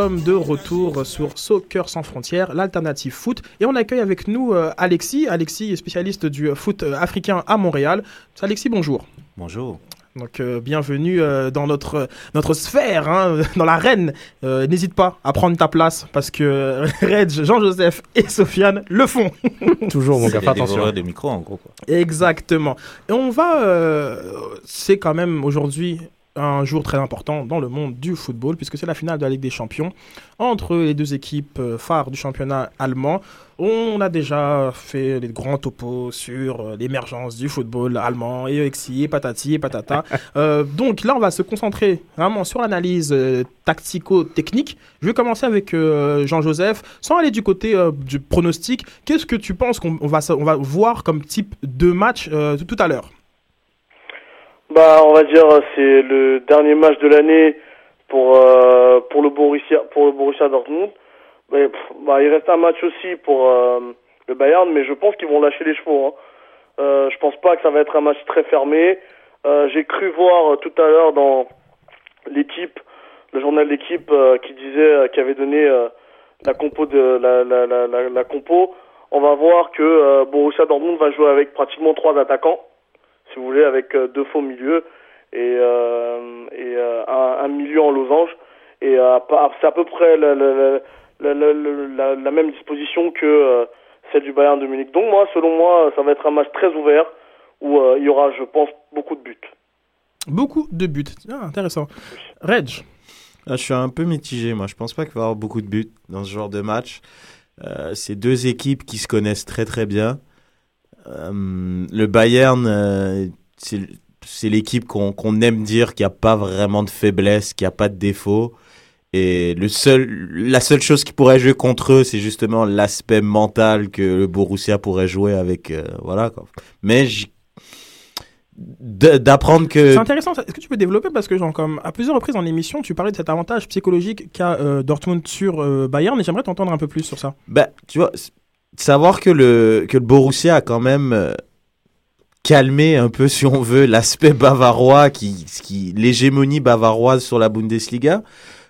sommes de retour sur Soccer sans frontières, l'alternative foot. Et on accueille avec nous euh, Alexis. Alexis est spécialiste du foot euh, africain à Montréal. Alexis, bonjour. Bonjour. Donc euh, bienvenue euh, dans notre, notre sphère, hein, dans l'arène. Euh, N'hésite pas à prendre ta place parce que Reg, Jean-Joseph et Sofiane le font. Toujours, mon gars, fais attention. des micros, en gros. Quoi. Exactement. Et on va... euh, c'est quand même aujourd'hui un jour très important dans le monde du football puisque c'est la finale de la Ligue des Champions entre les deux équipes euh, phares du championnat allemand. On a déjà fait des grands topos sur euh, l'émergence du football allemand et exi et patati et patata. Euh, donc là, on va se concentrer vraiment sur l'analyse euh, tactico-technique. Je vais commencer avec euh, Jean-Joseph. Sans aller du côté du pronostic, qu'est-ce que tu penses qu'on on va, on va voir comme type de match tout à l'heure? Bah, on va dire euh, c'est le dernier match de l'année pour euh, pour le Borussia pour le Borussia Dortmund. Mais, bah, il reste un match aussi pour euh, le Bayern, mais je pense qu'ils vont lâcher les chevaux. Hein. Euh, je pense pas que ça va être un match très fermé. Euh, J'ai cru voir euh, tout à l'heure dans l'équipe, le journal d'équipe qui disait, qui avait donné la compo de la, la, la, la, la compo. On va voir que Borussia Dortmund va jouer avec pratiquement trois attaquants, si vous voulez, avec euh, deux faux milieux et, euh, et euh, un, un milieu en losange. Et euh, c'est à peu près la, la, la, la, la, la- la même disposition que euh, celle du Bayern de Munich. Donc moi, selon moi, ça va être un match très ouvert où euh, il y aura, je pense, beaucoup de buts. Beaucoup de buts. Ah, intéressant. Reg, Ah, je suis un peu mitigé, moi. Je pense pas qu'il va y avoir beaucoup de buts dans ce genre de match. Euh, c'est deux équipes qui se connaissent très très bien. Euh, le Bayern, euh, c'est l'équipe qu'on aime dire qu'il n'y a pas vraiment de faiblesse, qu'il n'y a pas de défaut. Et le seul, la seule chose qui pourrait jouer contre eux, c'est justement l'aspect mental que le Borussia pourrait jouer avec. euh, voilà. Quoi. Mais d'apprendre que c'est intéressant. Est-ce que tu peux développer? Parce que genre, comme à plusieurs reprises en émission, tu parlais de cet avantage psychologique qu'a euh, Dortmund sur euh, Bayern et j'aimerais t'entendre un peu plus sur ça. Ben, tu vois, savoir que le, que le Borussia a quand même euh, calmé un peu, si on veut, l'aspect bavarois, qui, qui, l'hégémonie bavaroise sur la Bundesliga,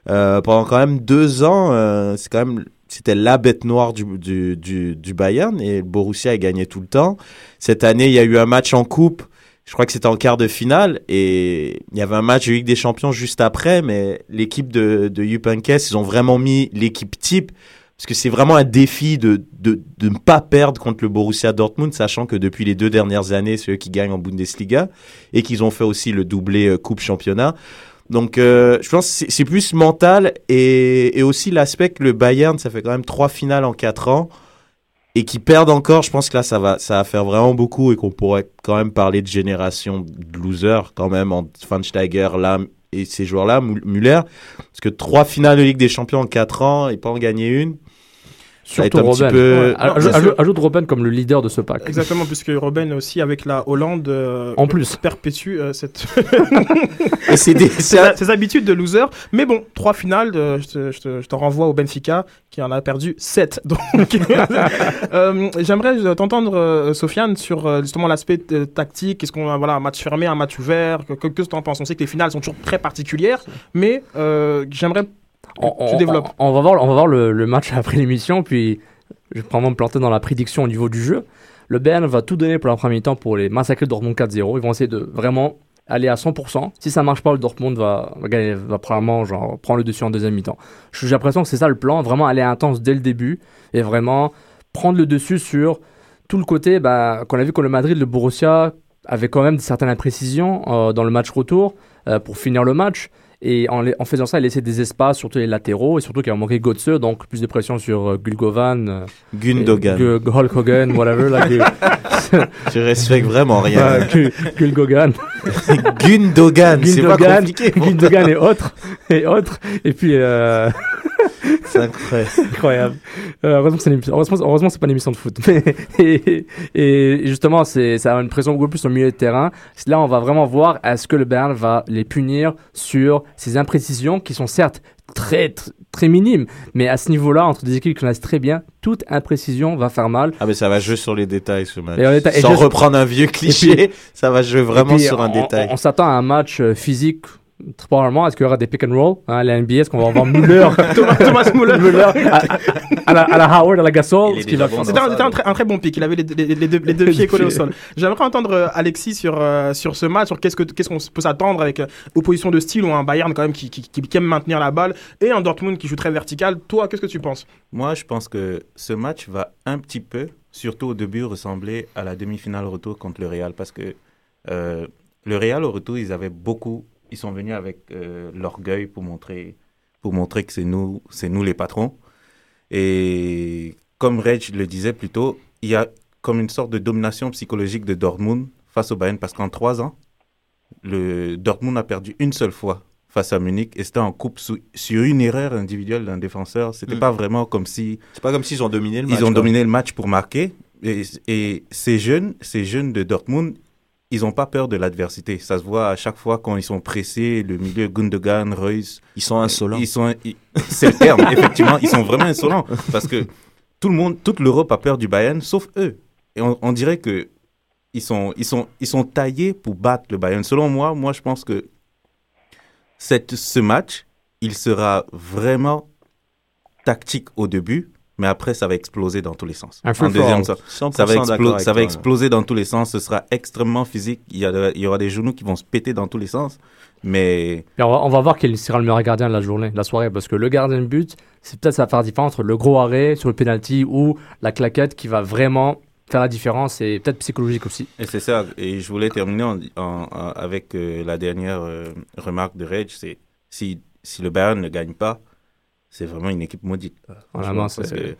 euh, pendant quand même deux ans, euh, c'est quand même, c'était la bête noire du, du, du, Bayern et le Borussia a gagné tout le temps. Cette année, il y a eu un match en coupe. Je crois que c'était en quart de finale et il y avait un match de Ligue des Champions juste après, mais l'équipe de, de Jupp Heynckes, ils ont vraiment mis l'équipe type parce que c'est vraiment un défi de, de, de ne pas perdre contre le Borussia Dortmund, sachant que depuis les deux dernières années, c'est eux qui gagnent en Bundesliga et qu'ils ont fait aussi le doublé euh, Coupe Championnat. Donc, euh, je pense que c'est- plus mental et, et aussi l'aspect que le Bayern, ça fait quand même trois finales en quatre ans et qui perdent encore. Je pense que là, ça va, ça va faire vraiment beaucoup et qu'on pourrait quand même parler de génération de losers quand même en Schweinsteiger, Lam et ces joueurs-là, Müller. Parce que trois finales de Ligue des Champions en quatre ans et pas en gagner une. Surtout Robben. peu- Ouais, ajoute, ajoute- Robben comme le leader de ce pack. Exactement, puisque Robben aussi avec la Hollande euh, En plus. perpétue euh, cette Et c'est des- ses, habitudes de loser. Mais bon, trois finales, euh, je, te, je te- renvoie au Benfica qui en a perdu sept. Donc, euh, j'aimerais t'entendre, euh, Sofiane, sur justement l'aspect euh, tactique. Est-ce qu'on a voilà, un match fermé, un match ouvert? Que, que, que tu en penses? On sait que les finales sont toujours très particulières, mais euh, j'aimerais on, tu développes. on- on va voir, on va voir le, le match après l'émission, puis je vais probablement me planter dans la prédiction au niveau du jeu. Le Bayern va tout donner pour la première mi-temps pour les massacrer Dortmund 4-0. Ils vont essayer de vraiment aller à 100%. Si ça marche pas, le Dortmund va, va, gagner- va probablement genre, prendre le dessus en deuxième mi-temps. J'ai l'impression que c'est ça le plan, vraiment aller intense dès le début et vraiment prendre le dessus sur tout le côté bah, qu'on a vu que le Madrid, le Borussia avait quand même certaines imprécisions euh, dans le match retour euh, pour finir le match. Et en, en faisant ça, il laissait des espaces, surtout les latéraux, et surtout qu'il a manqué Götze, donc plus de pression sur euh, Gulgovan, euh, Gundogan. Hulk Hogan, whatever. Là, Gu- Tu respectes vraiment rien. Gu- Gulgogan. Gundogan, c'est pas Gundogan, compliqué. Gundogan et autres. Et autres. Et puis, euh, C'est incroyable. incroyable. Euh, heureusement, c'est heureusement, heureusement, c'est pas une émission de foot. Et, et justement, c'est, ça a une pression beaucoup plus au milieu de terrain. Là, on va vraiment voir est-ce que le Bayern va les punir sur ces imprécisions qui sont certes très, très, très minimes, mais à ce niveau-là, entre des équipes qui connaissent très bien, toute imprécision va faire mal. Ah mais ça va jouer sur les détails ce match. Et et Sans juste- reprendre un vieux cliché, ça va jouer vraiment puis, sur un on- détail. On, on s'attend à un match euh, physique. Probablement, est-ce qu'il y aura des pick and roll hein, La NBA, est-ce qu'on va avoir Müller, Thomas, Thomas Muller. Müller à, à- à la, à la Howard, à la Gasol bon C'était un, très, un très bon pic. Il avait les, les- les deux, les deux pieds collés au sol. J'aimerais entendre euh, Alexis sur, euh, sur ce match, sur qu'est-ce que- qu'est-ce qu'on peut s'attendre avec euh, opposition de style ou un Bayern quand même qui, qui, qui, qui aime maintenir la balle et un Dortmund qui joue très vertical. Toi, qu'est-ce que tu penses? Moi, je pense que ce match va un petit peu, surtout au début, ressembler à la demi-finale retour contre le Real. Parce que euh, le Real, au retour, ils avaient beaucoup. Ils sont venus avec euh, l'orgueil pour montrer, pour montrer que c'est nous, c'est nous les patrons. Et comme Reg le disait plus tôt, il y a comme une sorte de domination psychologique de Dortmund face au Bayern. Parce qu'en trois ans, le Dortmund a perdu une seule fois face à Munich et c'était en coupe sous- sur une erreur individuelle d'un défenseur. C'était Mm. pas vraiment comme si C'est pas comme s'ils ont dominé le match. ils ont quoi. dominé le match pour marquer. Et, et ces jeunes, ces jeunes de Dortmund, ils n'ont pas peur de l'adversité. Ça se voit à chaque fois quand ils sont pressés, le milieu Gundogan, Reus. Ils sont insolents. Ils sont, c'est le terme, effectivement. Ils sont vraiment insolents parce que tout le monde, toute l'Europe a peur du Bayern, sauf eux. Et on, on dirait que ils sont, ils sont, ils sont taillés pour battre le Bayern. Selon moi, moi je pense que cette, ce match, il sera vraiment tactique au début, mais après ça va exploser dans tous les sens. Un En deuxième sens. 100% Ça va, explo- ça va exploser dans tous les sens. Ce sera extrêmement physique. Il y, a de- il y aura des genoux qui vont se péter dans tous les sens. Mais on, va, on va voir quel sera le meilleur gardien de la journée, de la soirée, parce que le gardien de but, c'est peut-être ça va faire la différence entre le gros arrêt sur le penalty ou la claquette qui va vraiment faire la différence et peut-être psychologique aussi. et c'est ça. Et je voulais terminer en- en- en- avec euh, la dernière euh, remarque de Reg. C'est si, si le Bayern ne gagne pas, c'est vraiment une équipe maudite. Vraiment, Franchement, c'est- parce que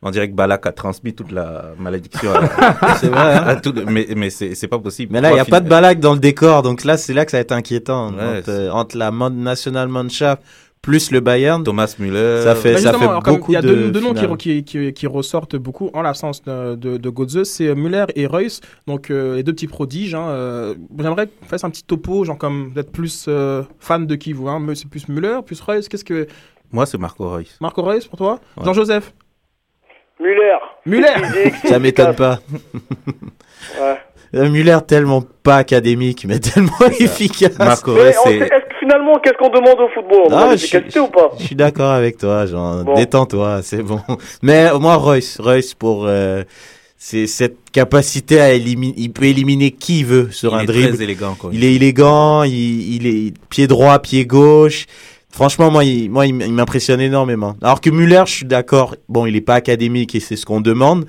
on dirait que Balak a transmis toute la malédiction à, C'est vrai. hein. à tout- mais mais c'est c'est pas possible. Mais là, il n'y a pas de balak dans le décor, donc là, c'est là que ça va être inquiétant. Ouais, entre, c'est- euh, entre la National Mannschaft plus le Bayern, Thomas Müller. Ça fait- Bah, ça fait beaucoup Il y a deux, de deux noms qui, finales. qui, qui, qui ressortent beaucoup en l'absence de, de, de Götze, c'est Müller et Reus, donc euh, les deux petits prodiges. hein, euh, J'aimerais qu'on fasse un petit topo, genre comme d'être plus euh, fan de qui vous hein, mais C'est plus Müller, plus Reus. Qu'est-ce que Moi, c'est Marco Reus. Marco Reus pour toi Ouais. Jean-Joseph Müller. Müller Physique, ça m'étonne pas. Ouais. Euh, Müller, tellement pas académique, mais tellement efficace. Marco Reus, c'est est-ce que finalement, qu'est-ce qu'on demande au football? On Ah, l'efficacité ou pas? Je suis d'accord avec toi, genre, Bon. détends-toi, c'est bon. Mais moi, Royce, Royce pour euh, c'est cette capacité à éliminer, il peut éliminer qui il veut sur il un est dribble. très élégant. Quoi. Il est élégant, il, il est pied droit, pied gauche. Franchement, moi, il, moi, il m'impressionne énormément. Alors que Muller, je suis d'accord. Bon, il est pas académique et c'est ce qu'on demande.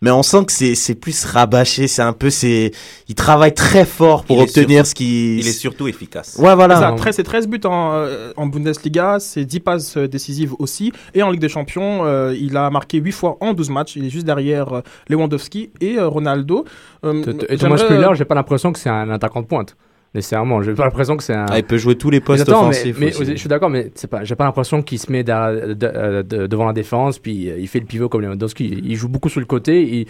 Mais on sent que c'est, c'est plus rabâché. C'est un peu, c'est, il travaille très fort pour Il obtenir surtout- ce qu'il. Il est surtout efficace. Ouais, voilà. C'est ça, 13 c'est 13 buts en, euh, en Bundesliga, c'est 10 passes euh, décisives aussi. Et en Ligue des Champions, euh, il a marqué 8 fois en 12 matchs. Il est juste derrière euh, Lewandowski et euh, Ronaldo. Euh, Et Thomas Müller, j'ai pas l'impression que c'est un attaquant de pointe. Nécessairement, j'ai pas l'impression que c'est un. Ah, il peut jouer tous les postes Attends, offensifs. Mais, je suis d'accord, mais c'est pas, j'ai pas l'impression qu'il se met de- euh, de- devant la défense, puis euh, il fait le pivot comme Lewandowski. Il joue beaucoup sur le côté, il,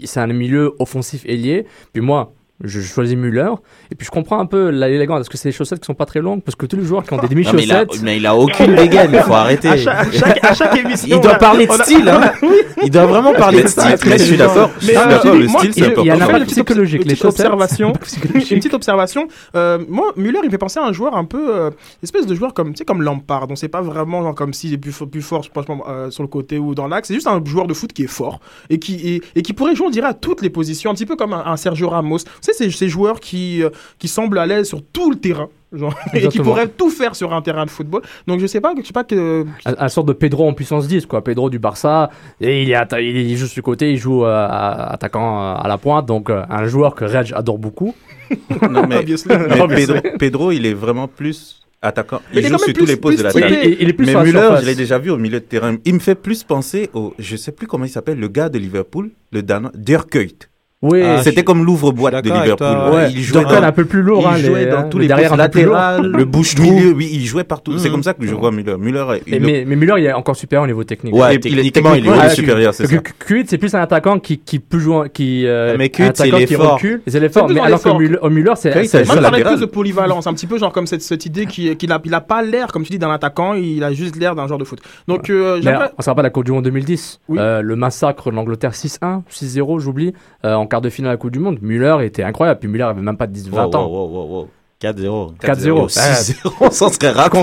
il- c'est un milieu offensif ailier. Puis moi, je choisis Müller, et puis je comprends un peu l'élégance, parce que c'est des chaussettes qui sont pas très longues, parce que tous les joueurs qui ont des Non, mais demi-chaussettes. mais il a aucune dégaine, il faut arrêter. à, chaque, à chaque- à chaque émission. Il doit on a- parler de on a- style, hein. Il doit vraiment parler de style. Mais je suis d'accord. Je Mais, suis euh, d'accord. Le style, il- c'est il y important. a un impact petite, psychologique, une les observation. Une petite observation. Euh, moi, Muller, il me fait penser à un joueur un peu, euh, espèce de joueur comme, tu sais, comme Lampard. Donc c'est pas vraiment genre comme s'il est plus, plus fort, franchement, euh, sur le côté ou dans l'axe. C'est juste un joueur de foot qui est fort et qui et, et qui pourrait jouer, on dirait, à toutes les positions, un petit peu comme un, un Sergio Ramos. Sais, c'est ces joueurs qui euh, qui semblent à l'aise sur tout le terrain. Genre, et qui pourraient tout faire sur un terrain de football. Donc je sais pas, je sais pas que un, un sorte de Pedro en puissance 10, quoi. Pedro du Barça, et il est, il est juste du côté, il joue euh, attaquant euh, à la pointe, donc euh, un joueur que Reg adore beaucoup. Non, mais. Pedro, Pedro, il est vraiment plus attaquant. Il il joue sur tous les postes de la table. il, il est plus Mais sur Müller, je l'ai déjà vu au milieu de terrain. Il me fait plus penser au, je sais plus comment il s'appelle, le gars de Liverpool, le Danois, Dirk Kuyt. Oui, Ah, C'était comme l'ouvre-boîte de Liverpool. toi. Ouais, Ouais. Il jouait dans, un peu plus lourd, il hein, jouait les- dans tous le les derrière postes un peu plus lourd. latéral, Le bouche milieu. Oui, il jouait partout. C'est Mhm. comme ça que je vois Müller. Müller, il Mais, mais, mais Müller, il est encore supérieur au niveau technique. Ouais, il est techniquement, il est Ouais, supérieur, c'est ça. Kuit, c'est plus un attaquant qui, qui peut jouer, qui, euh, Mais un Kuit, c'est attaquant qui l'effort. recule. C'est l'effort. Mais alors que. Müller, c'est, c'est- latéral. plus de polyvalence, un petit peu genre comme cette, cette idée qui- qu'il a, il a pas l'air, comme tu dis, d'un attaquant, il a juste l'air d'un joueur de foot. Donc, euh, Mais on se rappelle la Coupe du Monde 2010. Oui. Euh, le massacre de l'Angleterre 6-1, 6-0, j'oublie, euh, en quart de finale à la Coupe du Monde. Müller était incroyable. Puis Müller avait même pas 10, 20 Wow, ans. wow, wow. 4-0. 4-0. 6-0, on s'en serait rappelé.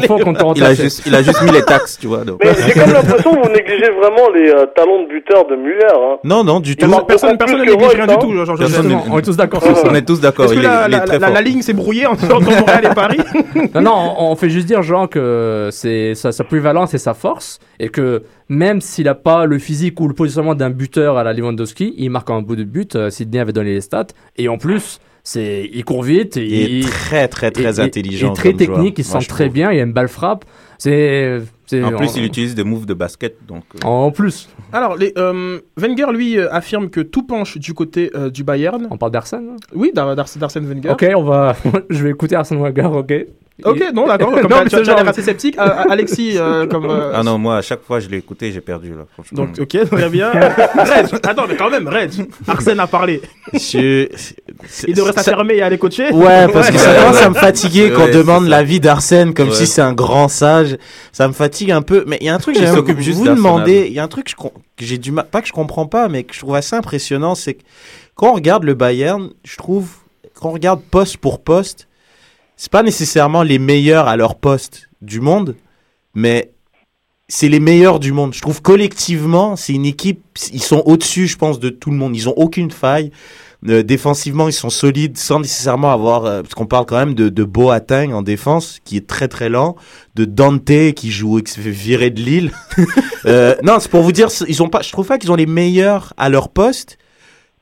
Il a juste, il a juste mis les taxes, tu vois. donc. Mais j'ai comme l'impression que vous négligez vraiment les euh, talents de buteur de Müller. Hein. Non, non, du tout. personne, personne ne néglige rien du hein. tout. Genre, Personne on est tous d'accord sur ça. On est tous d'accord. Est-ce que Il, la, est, il est la- très la- fort. la ligne s'est brouillée entre Montréal et Paris Non, non, on, on fait juste dire, Jean, que c'est sa, sa polyvalence et sa force, et que même s'il n'a pas le physique ou le positionnement d'un buteur à la Lewandowski, il marque un bout de but. euh, Sidney avait donné les stats, et en plus, c'est, il court vite, Il est très, très, très et- et- intelligent. et très comme joueur, technique, il sent très trouve. bien, il a une balle frappe. C'est, En plus, en, il utilise des moves de basket. Donc, euh, en plus, Alors, les, euh, Wenger, lui, euh, affirme que tout penche du côté euh, du Bayern. on parle d'Arsène. hein? Oui, d'Ar- d'Ars- d'Arsène Wenger. Ok, on va, je vais écouter Arsène Wenger, ok. Ok, non, d'accord. Comme Non, mais tu l'air genre- assez sceptique. Euh, Alexis, euh, comme. euh, Ah non, moi, à chaque fois, je l'ai écouté, j'ai perdu, là. franchement. Donc, ok, très bien. Reg, attends, mais quand même, Reg, Arsène a parlé. Je- Il devrait ça- s'affirmer et aller coacher. Ouais, parce que ça commence à me fatiguer qu'on Ouais, demande l'avis d'Arsène comme Ouais. si c'est un grand sage. Ça me fatigue un peu. Mais il y a un truc que juste vous demander. Il y a un truc que j'ai du mal, pas que je comprends pas, mais que je trouve assez impressionnant, c'est que quand on regarde le Bayern, je trouve, quand on regarde poste pour poste, c'est pas nécessairement les meilleurs à leur poste du monde, mais c'est les meilleurs du monde. Je trouve collectivement, c'est une équipe, ils sont au-dessus, je pense, de tout le monde. Ils ont aucune faille. Euh, défensivement, ils sont solides sans nécessairement avoir, euh, parce qu'on parle quand même de, de Boateng en défense, qui est très très lent, de Dante qui joue, qui se fait virer de Lille. euh, non, c'est pour vous dire, ils ont pas, je trouve pas qu'ils ont les meilleurs à leur poste.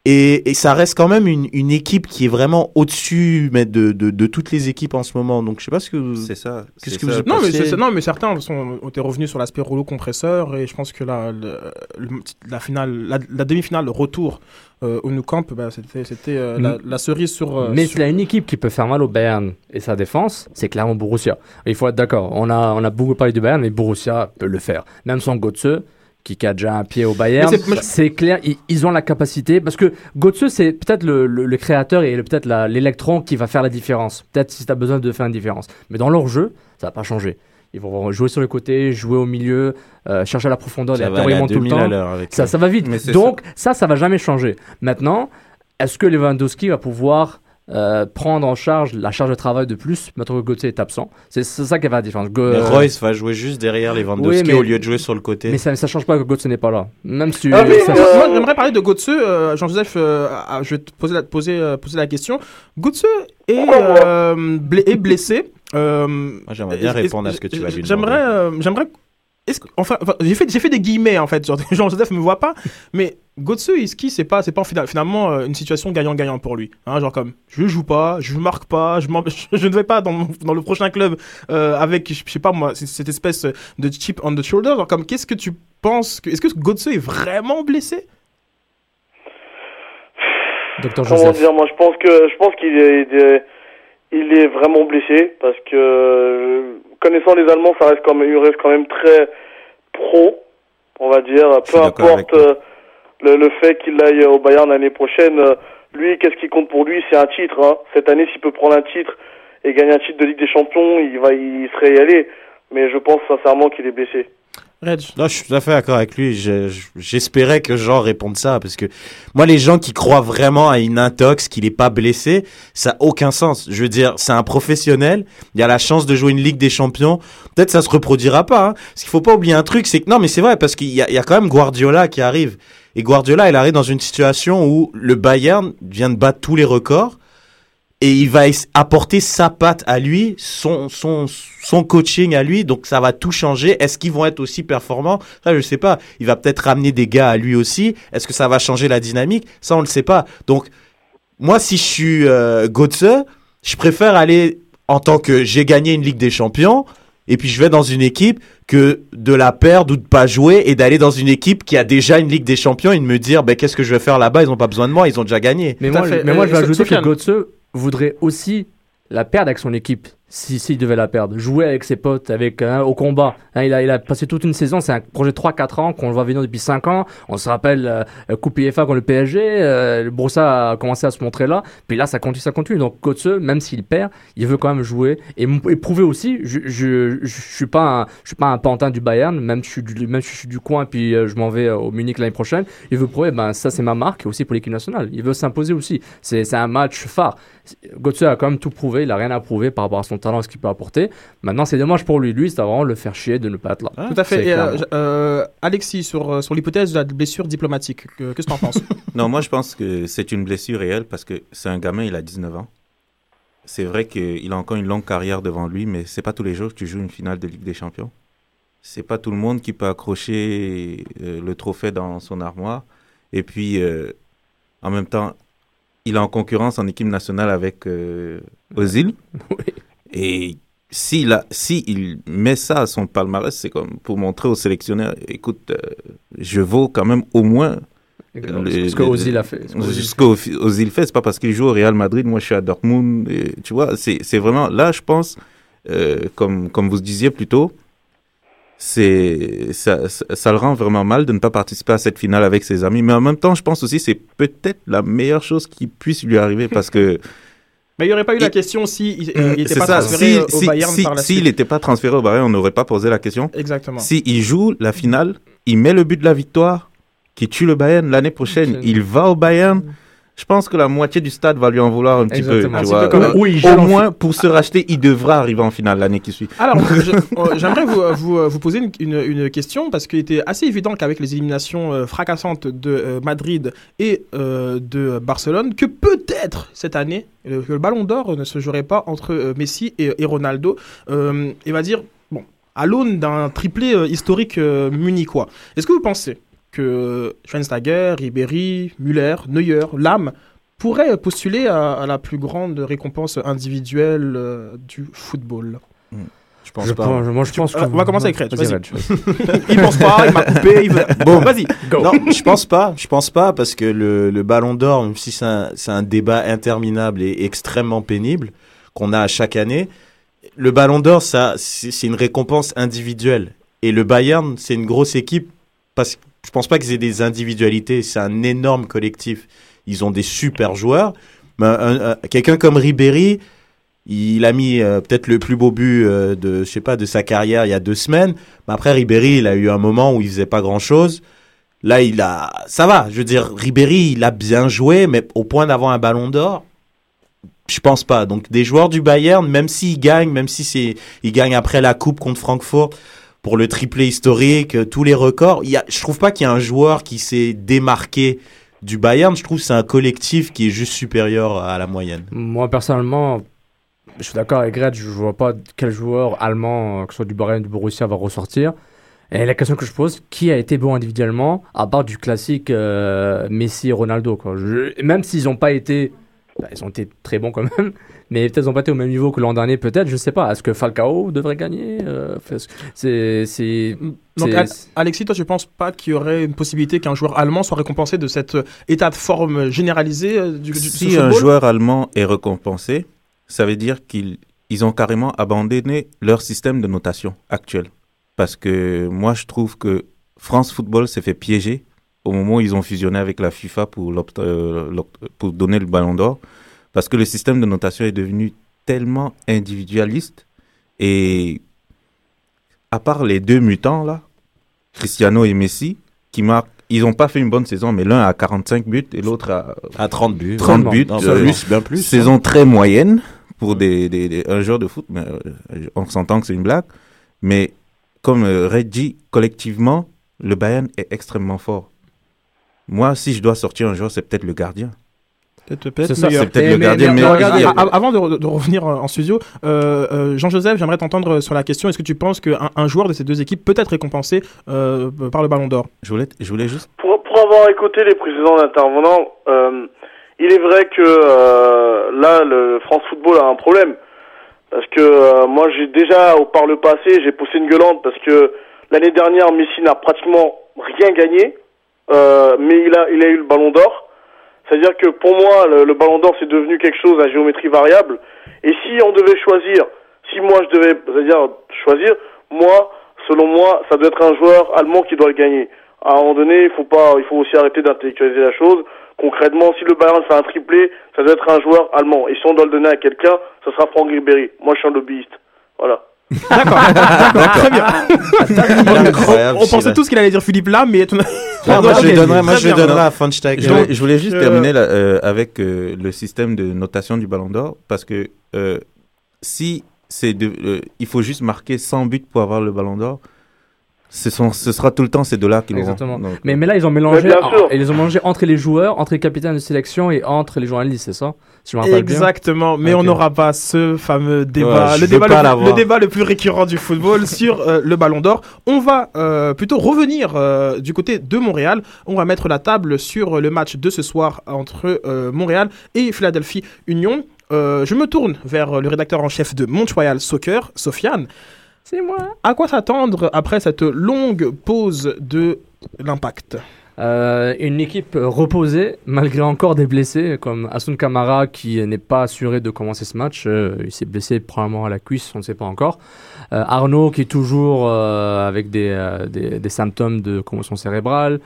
Et, et ça reste quand même une, une équipe qui est vraiment au-dessus mais de, de, de toutes les équipes en ce moment. Donc je sais pas ce que vous... C'est ça. Qu'est-ce que Non mais, pensez c'est- c'est- non, mais certains sont, ont été revenus sur l'aspect rouleau compresseur et je pense que la, le- le- la, finale, la, la demi-finale, le retour euh, au Nou Camp, bah, c'était, c'était euh, la, la cerise sur. euh, Mais sur- s'il y a une équipe qui peut faire mal au Bayern et sa défense, c'est clairement Borussia. Il faut être d'accord. On a, on a beaucoup parlé du Bayern, mais Borussia peut le faire. Même sans Götze, qui a déjà un pied au Bayern, c'est- clair, ils, ils ont la capacité. Parce que Götze, c'est peut-être le, le- le créateur et peut-être l'électron qui va faire la différence. Peut-être si tu as besoin de faire une différence. Mais dans leur jeu, ça va pas changer. Ils vont jouer sur le côté, jouer au milieu, euh, chercher la profondeur, Ça les va à tout le 2000 à temps. avec Ça, ça va vite. Mais c'est Donc, ça. ça, va jamais changer. Maintenant, est-ce que Lewandowski va pouvoir euh, prendre en charge la charge de travail de plus maintenant que Gauthier est absent C'est c'est ça qui va la différence. Go- Mais Royce va jouer juste derrière Lewandowski Oui, mais- au lieu de jouer sur le côté. mais ça ne change pas que Gauthier n'est pas là. Même si. Ah, mais, ça- euh, Moi, j'aimerais parler de Götze. euh, Jean-Joseph, euh, ah, je vais te poser la, poser, euh, poser la question. Götze est, euh, est blessé. Euh, Moi, j'aimerais bien répondre à ce que tu vas lui J'aimerais, euh, j'aimerais. Est-ce que, enfin, enfin, j'ai fait, j'ai fait des guillemets en fait. Genre, Jean-Joseph me voit pas, mais Gotse Iski, c'est pas, c'est pas fina- finalement euh, une situation gagnant-gagnant pour lui. Hein, genre comme, je joue pas, je marque pas, je, ne vais pas dans, dans le prochain club euh, avec, je sais pas moi, cette espèce de chip on the shoulder. Genre comme, qu'est-ce que tu penses que, est-ce que Gotse est vraiment blessé? Docteur Comment Joseph. dire Moi, je pense que je pense qu'il est, il est il est vraiment blessé parce que euh, connaissant les Allemands, ça reste quand même, il reste quand même très pro, on va dire. Peu importe euh, le, le fait qu'il aille au Bayern l'année prochaine, euh, lui, qu'est-ce qui compte pour lui? C'est un titre. Hein. Cette année, s'il peut prendre un titre et gagner un titre de Ligue des Champions, il va, il serait y aller. Mais je pense sincèrement qu'il est blessé. Reg je suis tout à fait d'accord avec lui. Je- je- J'espérais que Jean réponde ça parce que moi, les gens qui croient vraiment à une intox, qu'il n'est pas blessé, ça n'a aucun sens. Je veux dire, c'est un professionnel. Il a la chance de jouer une Ligue des Champions. Peut-être ça se reproduira pas. Hein. Parce qu'il faut pas oublier un truc, c'est que non, mais c'est vrai parce qu'il y, y a quand même Guardiola qui arrive. Et Guardiola, il arrive dans une situation où le Bayern vient de battre tous les records et il va apporter sa patte à lui, son, son, son coaching à lui, donc ça va tout changer. Est-ce qu'ils vont être aussi performants? Ça, je sais pas. Il va peut-être ramener des gars à lui aussi. Est-ce que ça va changer la dynamique? Ça, on le sait pas. Donc, moi, si je suis euh, Götze, je préfère aller en tant que j'ai gagné une Ligue des Champions, et puis je vais dans une équipe que de la perdre ou de pas jouer et d'aller dans une équipe qui a déjà une Ligue des Champions et de me dire ben qu'est-ce que je vais faire là-bas? Ils ont pas besoin de moi ils ont déjà gagné Mais Tout moi, fait. mais moi, je vais Euh, ajouter que. Götze voudrait aussi la perdre avec son équipe, si s'il devait la perdre. Jouer avec ses potes, avec hein, au combat. Hein, il, a, il a passé toute une saison, c'est un projet de 3-4 ans qu'on le voit venir depuis 5 ans. On se rappelle euh, Coupe IFA contre le PSG, euh, Brossa a commencé à se montrer là. Puis là, ça continue, ça continue. Donc Götze, même s'il perd, il veut quand même jouer et, prouver aussi. Je, je, je, suis pas un, suis pas un pantin du Bayern, même si je suis du, même si je suis du coin, puis euh, je m'en vais euh, au Munich l'année prochaine. Il veut prouver, ben ça c'est ma marque aussi pour l'équipe nationale. Il veut s'imposer aussi. C'est c'est un match phare. Götze a quand même tout prouvé, il a rien à prouver par rapport à son talent, ce qu'il peut apporter. Maintenant, c'est dommage pour lui. Lui, c'est vraiment le faire chier de ne pas être là. Tout à fait. Et, euh, euh, Alexis, sur, euh, sur l'hypothèse de la blessure diplomatique, que- qu'est-ce que tu en penses? Non, moi je pense que c'est une blessure réelle parce que c'est un gamin, il a 19 ans. C'est vrai qu'il a encore une longue carrière devant lui, mais c'est pas tous les jours que tu joues une finale de Ligue des Champions. C'est pas tout le monde qui peut accrocher euh, le trophée dans son armoire. Et puis, euh, en même temps, il est en concurrence en équipe nationale avec euh, Ozil. Et s'il si il met ça à son palmarès, c'est comme pour montrer au sélectionneur, écoute, euh, je vaux quand même au moins les- ce que Ozil a fait. Ce que Ozil Ce qu'Ozil fait, c'est pas parce qu'il joue au Real Madrid, moi je suis à Dortmund, et, tu vois, c'est c'est vraiment, là je pense, euh, comme, comme vous disiez plus tôt, c'est ça, ça, ça le rend vraiment mal de ne pas participer à cette finale avec ses amis, mais en même temps je pense aussi c'est peut-être la meilleure chose qui puisse lui arriver parce que Mais il n'y aurait pas eu la question si il n'était c'est pas transféré si, euh, au si, Bayern si, par la s'il n'était pas transféré au Bayern, on n'aurait pas posé la question. Exactement. Si il joue la finale, il met le but de la victoire, qui tue le Bayern l'année prochaine, Prochaine. il va au Bayern. Je pense que la moitié du stade va lui en vouloir un petit Exactement. peu. Un tu petit vois. peu comme- Euh, Oui, il au moins, pour se racheter, il devra arriver en finale l'année qui suit. Alors, euh, j'aimerais vous, vous, vous poser une, une- une question parce qu'il était assez évident qu'avec les éliminations euh, fracassantes de euh, Madrid et euh, de Barcelone, que peut-être cette année, euh, que le Ballon d'Or ne se jouerait pas entre euh, Messi et, et Ronaldo. Euh, et va dire, bon, à l'aune d'un triplé euh, historique euh, munichois. Est-ce que vous pensez que Schweinsteiger, Ribéry, Müller, Neuer, Lam pourraient postuler à, à la plus grande récompense individuelle euh, du football je pense Je pas pense- moi, je pense Euh, que- on va commencer avec Red, Vas-y, il pense pas, il m'a coupé, il veut... Bon. vas-y. Non, je pense pas. Je pense pas parce que le, le Ballon d'Or, même si c'est un, débat interminable et extrêmement pénible qu'on a à chaque année, le Ballon d'Or, ça, c'est c'est une récompense individuelle. Et le Bayern, c'est une grosse équipe parce que je pense pas qu'ils aient des individualités. C'est un énorme collectif. Ils ont des super joueurs. Quelqu'un comme Ribéry, il a mis euh, peut-être le plus beau but euh, de, je sais pas, de sa carrière il y a deux semaines. Mais après Ribéry, il a eu un moment où il faisait pas grand chose. Là, il a, ça va. Je veux dire, Ribéry, il a bien joué, mais au point d'avoir un ballon d'or, je pense pas. Donc, des joueurs du Bayern, même s'ils gagnent, même si c'est, ils gagnent après la coupe contre Francfort pour le triplé historique, euh, tous les records, il y a, je trouve pas qu'il y a un joueur qui s'est démarqué du Bayern. Je trouve que c'est un collectif qui est juste supérieur à la moyenne. Moi, personnellement, je suis d'accord avec Gretsch, je vois pas quel joueur allemand, euh, que ce soit du Bayern ou du Borussia, va ressortir. Et la question que je pose, qui a été bon individuellement, à part du classique euh, Messi et Ronaldo Même s'ils n'ont pas été... bah, ils ont été très bons quand même, mais peut-être ils n'ont pas été au même niveau que l'an dernier, peut-être, je sais pas. Est-ce que Falcao devrait gagner Euh, C'est... c'est- Donc, c'est- Al- Alexis, toi, tu penses pas qu'il y aurait une possibilité qu'un joueur allemand soit récompensé de cet euh, état de forme généralisé euh, du, du- Si un joueur allemand est récompensé, ça veut dire qu'ils ils ont carrément abandonné leur système de notation actuel. Parce que moi, je trouve que France Football s'est fait piéger au moment où ils ont fusionné avec la FIFA pour, l'opt- euh, l'opt- pour donner le ballon d'or. Parce que le système de notation est devenu tellement individualiste. Et à part les deux mutants, là, Cristiano et Messi, qui marquent, ils n'ont pas fait une bonne saison, mais l'un a 45 buts et l'autre a À 30 buts. 30 buts. Non, euh, plus, bien plus. saison très moyenne pour des, des, des- un joueur de foot, mais euh, on s'entend que c'est une blague. Mais comme euh, Red dit, collectivement, le Bayern est extrêmement fort. Moi, si je dois sortir un joueur, c'est peut-être le gardien. Peut-être peut-être C'est ça, meilleur. c'est peut-être Mais- le gardien, mais mais, Regarde, il y a- a- a- avant de, de revenir euh, en studio, euh, euh, Jean-Joseph, j'aimerais t'entendre sur la question. Est-ce que tu penses qu'un un joueur de ces deux équipes peut être récompensé euh, par le Ballon d'Or? Je voulais, je voulais juste. Pour, pour avoir écouté les précédents intervenants, euh, il est vrai que euh, là, le France Football a un problème. Parce que euh, moi, j'ai déjà, au par le passé, j'ai poussé une gueulante parce que l'année dernière, Messi n'a pratiquement rien gagné, euh, mais il a, il a eu le ballon d'or. C'est-à-dire que pour moi, le, ballon d'or, c'est devenu quelque chose à géométrie variable. Et si on devait choisir, si moi je devais, c'est-à-dire choisir, moi, selon moi, ça doit être un joueur allemand qui doit le gagner. À un moment donné, il faut pas, il faut aussi arrêter d'intellectualiser la chose. Concrètement, si le Bayern fait un triplé, ça doit être un joueur allemand. Et si on doit le donner à quelqu'un, ce sera Franck Ribéry. Moi, je suis un lobbyiste. Voilà. D'accord, très bien. Incroyable, on, on pensait tous qu'il allait dire Philippe là, mais moi, je moi, le bien. donnerais à Funstein. Je voulais, je voulais juste Euh, terminer là, euh, avec euh, le système de notation du Ballon d'Or parce que si c'est il faut juste marquer 100 buts pour avoir le Ballon d'Or, ce, sont, ce sera tout le temps ces deux-là qui l'auront. Exactement. Donc, Mais, mais là, ils ont mélangé, et ils ont mélangé entre les joueurs, entre les capitaines de sélection et entre les journalistes, c'est ça? Si je me rappelle bien. Exactement, mais on n'aura pas ce fameux débat, Ouais, le, débat le, l'avoir. le débat le plus récurrent du football sur euh, le Ballon d'Or. On va euh, plutôt revenir euh, du côté de Montréal. On va mettre la table sur le match de ce soir entre euh, Montréal et Philadelphie Union. Euh, je me tourne vers le rédacteur en chef de Montreal Soccer, Sofiane. C'est moi. À quoi s'attendre après cette longue pause de l'impact? Euh, une équipe reposée, malgré encore des blessés, comme Asun Kamara qui n'est pas assuré de commencer ce match. Euh, il s'est blessé probablement à la cuisse, on ne sait pas encore. Euh, Arnaud qui est toujours avec des, symptômes de commotion cérébrale.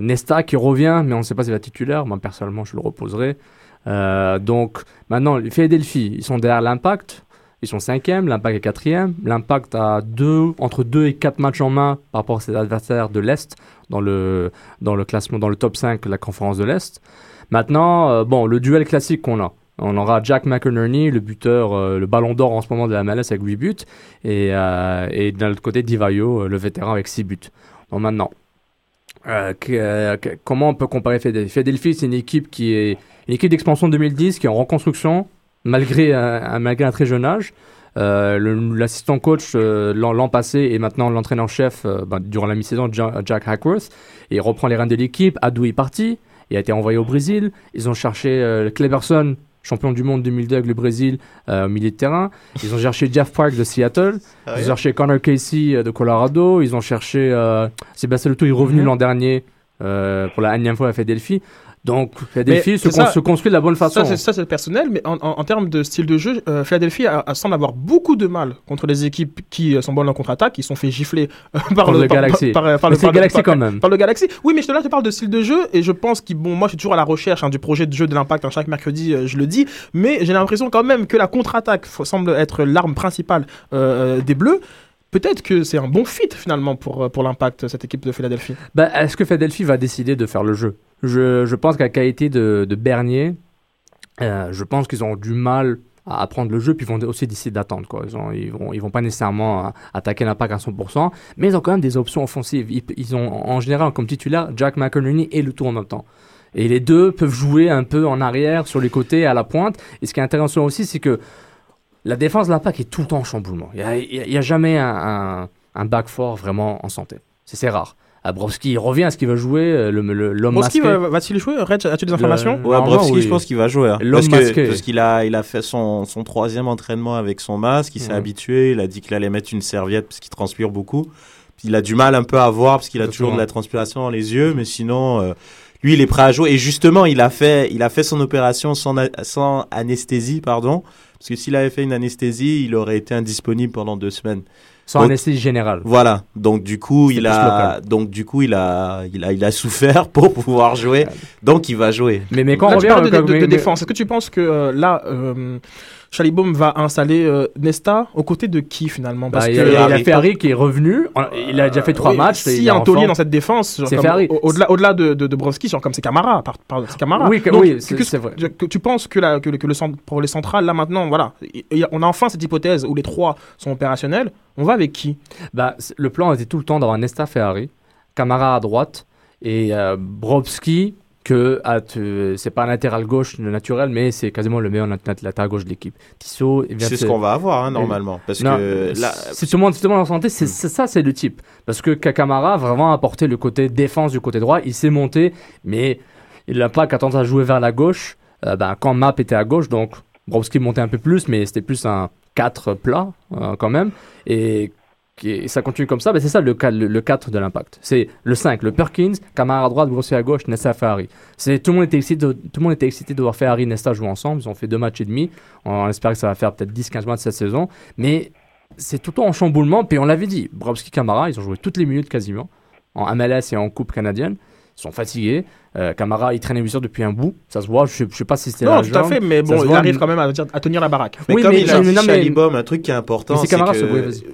Nesta qui revient, mais on ne sait pas s'il va titulaire. Moi, personnellement, je le reposerai. Donc, maintenant, les Philadelphie, ils sont derrière l'impact. Ils sont cinquième, l'impact est quatrième. L'impact a deux, entre 2 et 4 matchs en main par rapport à ses adversaires de l'Est dans le, dans le classement, dans le top 5 de la conférence de l'Est. Maintenant, euh, bon, le duel classique qu'on a. On aura Jack McInerney, le buteur, euh, le ballon d'or en ce moment de la MLS avec 8 buts. Et, euh, et d'un autre côté, Divayo, euh, le vétéran avec 6 buts. Donc maintenant, comment on peut comparer Philadelphie, c'est une équipe qui est une équipe d'expansion 2010 qui est en reconstruction malgré un, malgré un très jeune âge. Euh, L'assistant coach euh, l'an passé et maintenant l'entraîneur-chef euh, ben, durant la mi-saison, Ja- Jack Hackworth, et il reprend les rênes de l'équipe. Adou est parti, il a été envoyé au Brésil. Ils ont cherché euh, Cleberson, champion du monde 2002 avec le Brésil, euh, au milieu de terrain. Ils ont cherché Jeff Park de Seattle. Ah Ils ont cherché Connor Casey euh, de Colorado. Ils ont cherché euh, Sébastien Leto, il est revenu Mhm. l'an dernier euh, pour la énième fois à Philadelphie. Donc Philadelphie se, ça- construit de la bonne façon. Ça, c'est- personnel, mais en, en- en termes de style de jeu, euh, Philadelphie a, a- semble avoir beaucoup de mal contre les équipes qui euh, sont bonnes en contre-attaque, qui sont fait gifler euh, par, le par- Galaxy. par- par- par le le- Galaxy quand même. Par le Galaxy. Oui, mais je te, là, je te parle de style de jeu, et je pense que, bon, moi, je suis toujours à la recherche hein, du projet de jeu de l'impact, hein, chaque mercredi, euh, je le dis, mais j'ai l'impression quand même que la contre-attaque semble être l'arme principale euh, des Bleus. Peut-être que c'est un bon fit finalement pour, euh, pour l'impact, cette équipe de Philadelphie. Bah, Est-ce que Philadelphie va décider de faire le jeu? Je, je pense qu'à qualité de, de Bernier, euh, je pense qu'ils ont du mal à apprendre le jeu, puis ils vont aussi décider d'attendre. Ils, ont, ils, vont, ils vont pas nécessairement euh, attaquer l'impact à 100%, mais ils ont quand même des options offensives. Ils, ils ont en général comme titulaire Jack McInerney et le tour en même temps. Et les deux peuvent jouer un peu en arrière, sur les côtés, à la pointe. Et ce qui est intéressant aussi, c'est que la défense de l'Impact est tout le temps en chamboulement. Il n'y a, jamais un, un, un back fort vraiment en santé. C'est c'est rare. Abrowski, il revient à ce qu'il va jouer, euh, le- le- l'homme masqué? va- va-t-il jouer Reg, as-tu des informations? Ouais, Normalement, Brovski, oui. je pense qu'il va jouer. hein. L'homme Parce que- masqué. parce qu'il a, il a fait son, son troisième entraînement avec son masque, il s'est Ouais. habitué, il a dit qu'il allait mettre une serviette parce qu'il transpire beaucoup. Il a du mal un peu à voir parce qu'il a toujours de la transpiration dans les yeux, mais sinon, euh, lui, il est prêt à jouer. Et justement, il a fait, il a fait son opération sans, sans anesthésie, pardon. Parce que s'il avait fait une anesthésie, il aurait été indisponible pendant deux semaines. Sans Donc- anesthésie générale. Voilà. Donc du coup, il a, local. donc du coup, il a, il a, il a souffert pour pouvoir jouer. Donc il va jouer. Mais, mais quand Là, on tu revient parles de, comme- de- de mais- défense. Est-ce que tu penses que euh, là, euh, Chalibaume va installer euh, Nesta aux côtés de qui finalement? Bah, Parce que y a, il y a Ferrari. Ferrari qui est revenu. Il a déjà fait trois Oui, matchs. a un taulier dans cette défense, C'est Ferrari. au- au-delà, de, de, de Brovski, genre comme c'est Camara, par, par- Camara. Oui, Donc, oui, c'est- que- vrai. que tu penses que, la, que, le- que le centre, pour les centrales, là maintenant, voilà, il- il y on a enfin cette hypothèse où les trois sont opérationnels. On va avec qui? Bah, le plan était tout le temps d'avoir Nesta Ferrari, Camara à droite et euh, Brovski que à te- c'est pas un latéral gauche le naturel, mais c'est quasiment le meilleur latéral gauche de l'équipe. Tissot, C'est ce qu'on va avoir hein, normalement, parce Non, que là, si tout le monde, si tout le monde est en santé, c'est c'est ça, c'est le type. Parce que Kakamara a vraiment apporté le côté défense du côté droit. Il s'est monté, mais il n'a pas qu'à tendance à jouer vers la gauche. Euh, ben, quand Map était à gauche, donc Brovski montait un peu plus, mais c'était plus un 4 plat euh, quand même. Et, qui- ça continue comme ça. Ben, c'est ça le, le, le 4 de l'impact. C'est le 5, le Perkins, Kamara à droite, Brovski à gauche, Nesta Ferrari. C'est, tout, le monde était excité de, tout le monde était excité de voir Ferrari et Nesta jouer ensemble. Ils ont fait deux matchs et demi. On espère que ça va faire peut-être 10-15 matchs cette saison. Mais c'est tout le temps en chamboulement. Puis on l'avait dit, Brovski Camara, ils ont joué toutes les minutes quasiment, en MLS et en Coupe canadienne. Ils sont fatigués. Euh, Camara, il traîne les blessures depuis un bout. Ça se voit. Je je sais pas si c'était Non, la tout à fait, mais bon, il voit, arrive quand même à, tenir la baraque. Mais Oui, comme mais il a mais- Chalibaume, un truc qui est important, Mais c'est Camara, que ce- oui, vas-y.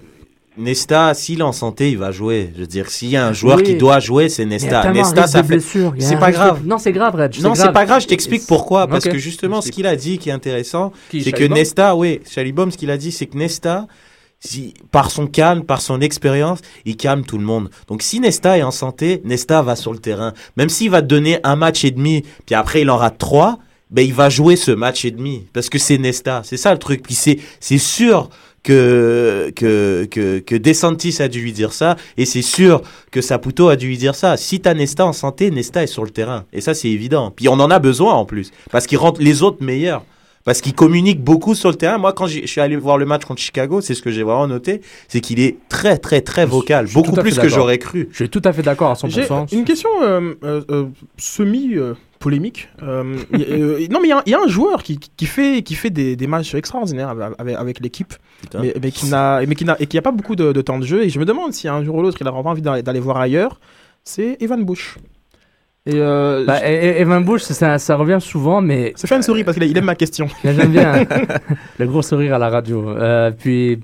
Nesta, s'il est en santé, il va jouer. Je veux dire, s'il y a un joueur Oui. qui doit jouer, c'est Mais il y a Nesta. Nesta, ça fait. C'est pas grave. Non, c'est grave, Reg. Non, c'est pas grave, je t'explique pourquoi. Parce que justement, ce qu'il a dit qui est intéressant, c'est que Nesta, oui, Chalibaume, ce qu'il a dit, c'est que Nesta, si, par son calme, par son expérience, il calme tout le monde. Donc si Nesta est en santé, Nesta va sur le terrain. Même s'il va te donner un match et demi, puis après il en rate trois, ben il va jouer ce match et demi. Parce que c'est Nesta. C'est ça le truc. Puis c'est, c'est sûr que, que, que, que DeSantis a dû lui dire ça, et c'est sûr que Saputo a dû lui dire ça. Si t'as Nesta en santé, Nesta est sur le terrain. Et ça, c'est évident. Puis on en a besoin en plus. Parce qu'il rend les autres meilleurs. Parce qu'il communique beaucoup sur le terrain. Moi, quand j'ai- je suis allé voir le match contre Chicago, c'est ce que j'ai vraiment noté, c'est qu'il est très, très, très vocal. Beaucoup plus que j'aurais cru. Je suis tout à fait d'accord à J'ai 100%. une question euh, euh, euh, semi euh, polémique. Euh, y- euh, non, mais il y a un- il y, a un joueur qui, qui fait qui fait des, des matchs extraordinaires avec, avec, avec l'équipe, mais, mais qui n'a mais qui n'a et qui a pas beaucoup de, de temps de jeu. Et je me demande si un jour ou l'autre il a vraiment envie d'aller d'aller voir ailleurs. C'est Evan Bush. Et euh, Bah, et- et- Evan Bush, ça, ça revient souvent, mais ça fait une souris parce qu'il aime ma question. J'aime bien le gros sourire à la radio. Euh, puis,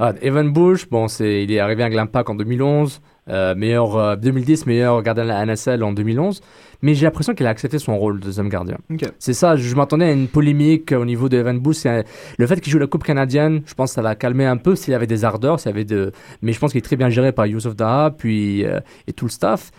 ah, Evan Bush, bon, c'est, il est arrivé à l'Impact en 2011, euh, meilleur euh, 2010, meilleur gardien de la NSL en 2011. Mais j'ai l'impression qu'il a accepté son rôle de deuxième gardien. C'est ça, je m'attendais à une polémique au niveau de Evan Bush. Le fait qu'il joue la Coupe canadienne, je pense que ça l'a calmé un peu s'il y avait des ardeurs, s'il y avait de... mais je pense qu'il est très bien géré par Youssef Daha puis, euh, et tout le staff.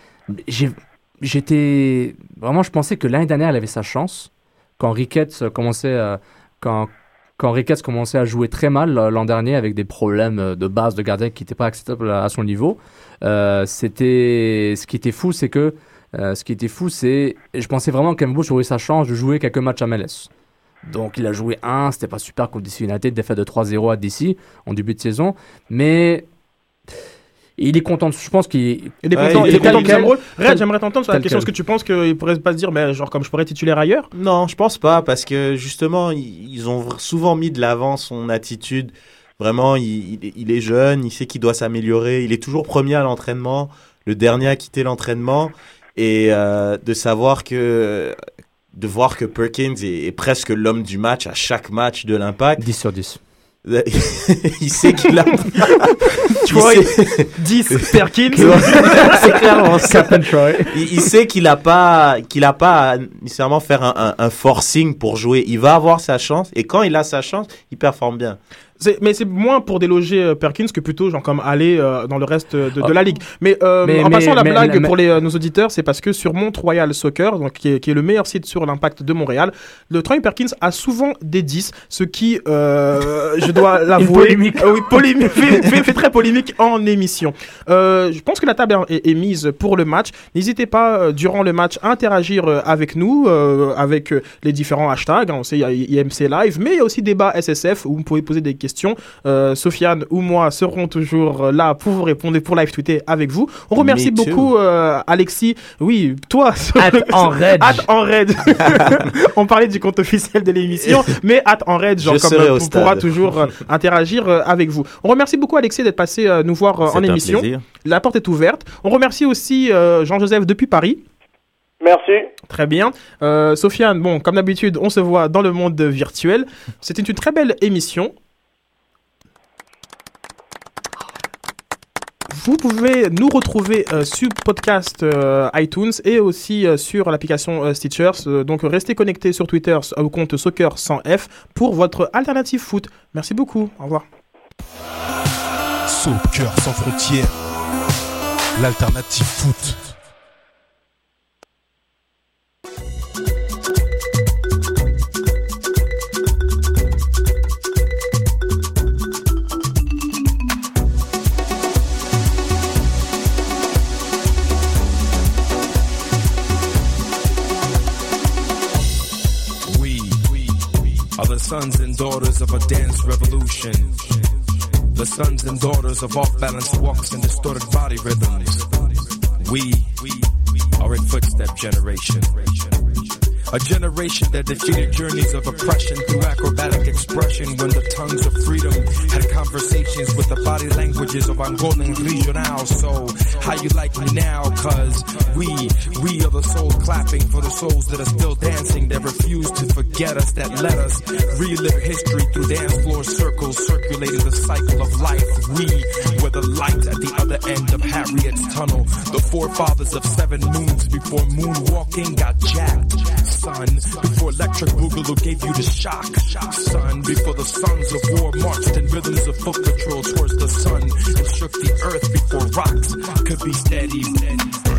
J'étais. Vraiment, je pensais que l'année dernière, il avait sa chance. Quand Ricketts commençait à. Quand, quand Ricketts commençait à jouer très mal euh, l'an dernier avec des problèmes euh, de base de gardien qui n'étaient pas acceptables à à son niveau, euh, c'était ce qui était fou, c'est que euh, ce qui était fou, c'est je pensais vraiment qu'Evan Bush aurait sa chance de jouer quelques matchs à MLS. Donc il a joué un, c'était pas super contre DC United, défaite de 3-0 à DC en début de saison, mais il est content. Je pense qu'il Il est Ouais, content, il il est est content quel. Red, j'aimerais t'entendre sur la question. Est-ce que tu penses qu'il pourrait pas se dire, mais genre comme je pourrais titulaire ailleurs? Non, je pense pas, parce que justement, ils ils ont souvent mis de l'avant son attitude. Vraiment, il, il- il est jeune, il sait qu'il doit s'améliorer. Il est toujours premier à l'entraînement, le dernier à quitter l'entraînement. Et euh, de savoir que. De voir que Perkins est, est presque l'homme du match à chaque match de l'impact. 10 sur 10. il sait qu'il a. Tu vois, il sait- 10 Perkins. C'est clairement Captain Troy. il, il sait qu'il a pas qu'il a pas à nécessairement faire un, un, un forcing pour jouer. Il va avoir sa chance et quand il a sa chance, il performe bien. Mais c'est moins pour déloger euh, Perkins que plutôt genre comme aller euh, dans le reste de, de Ah. la ligue. Mais, euh, Mais- en mais- passant la mais- blague mais- pour les, nos auditeurs, c'est parce que sur Mont Royal Soccer, donc qui est, qui est le meilleur site sur l'impact de Montréal, le Troy Perkins a souvent des 10, ce qui, euh, je dois l'avouer, polémique. Oui, polémique, fait, fait- fait très polémique en émission. Je pense que la table est, est mise pour le match. N'hésitez pas durant le match à interagir avec nous, avec les différents hashtags. hein. On sait il y a IMC Live, mais il y a aussi débat SSF où vous pouvez poser des questions. Euh, Sofiane ou moi serons toujours là pour vous répondre et pour live tweeter avec vous. On remercie Me beaucoup euh, Alexis. Oui, toi. En raid. Hâte en raid. On parlait du compte officiel de l'émission, mais hâte en raid, genre Je comme euh, on pourra toujours euh, interagir euh, avec vous. On remercie beaucoup Alexis d'être passé euh, nous voir euh, en un émission. plaisir. La porte est ouverte. On remercie aussi euh, Jean-Joseph depuis Paris. Merci. Très bien. Euh, Sofiane, bon, comme d'habitude, on se voit dans le monde virtuel. C'était une très belle émission. Vous pouvez nous retrouver euh, sur podcast euh, iTunes et aussi euh, sur l'application euh, Stitchers. Donc restez connectés sur Twitter au compte Soccer 100F pour votre alternative foot. Merci beaucoup. Au revoir. Soccer sans frontières, l'alternative foot. Sons and daughters of a dance revolution. The sons and daughters of off balance walks and distorted body rhythms. We are a footstep generation. A generation that defeated journeys of oppression through acrobatic expression when the tongues of freedom had conversations with the body languages of Angolan regional. So, how you like me now? Cause we, we are the souls clapping for the souls that are still dancing, that refuse to forget us, that let us relive history through dance floor circles, circulating the cycle of life. We were the light at the other end of Harriet's tunnel, the forefathers of seven moons before moonwalking got jacked. Son, before electric boogaloo gave you the shock. Son, before the sons of war marched in rhythms of foot patrol towards the sun and shook the earth before rocks could be steady.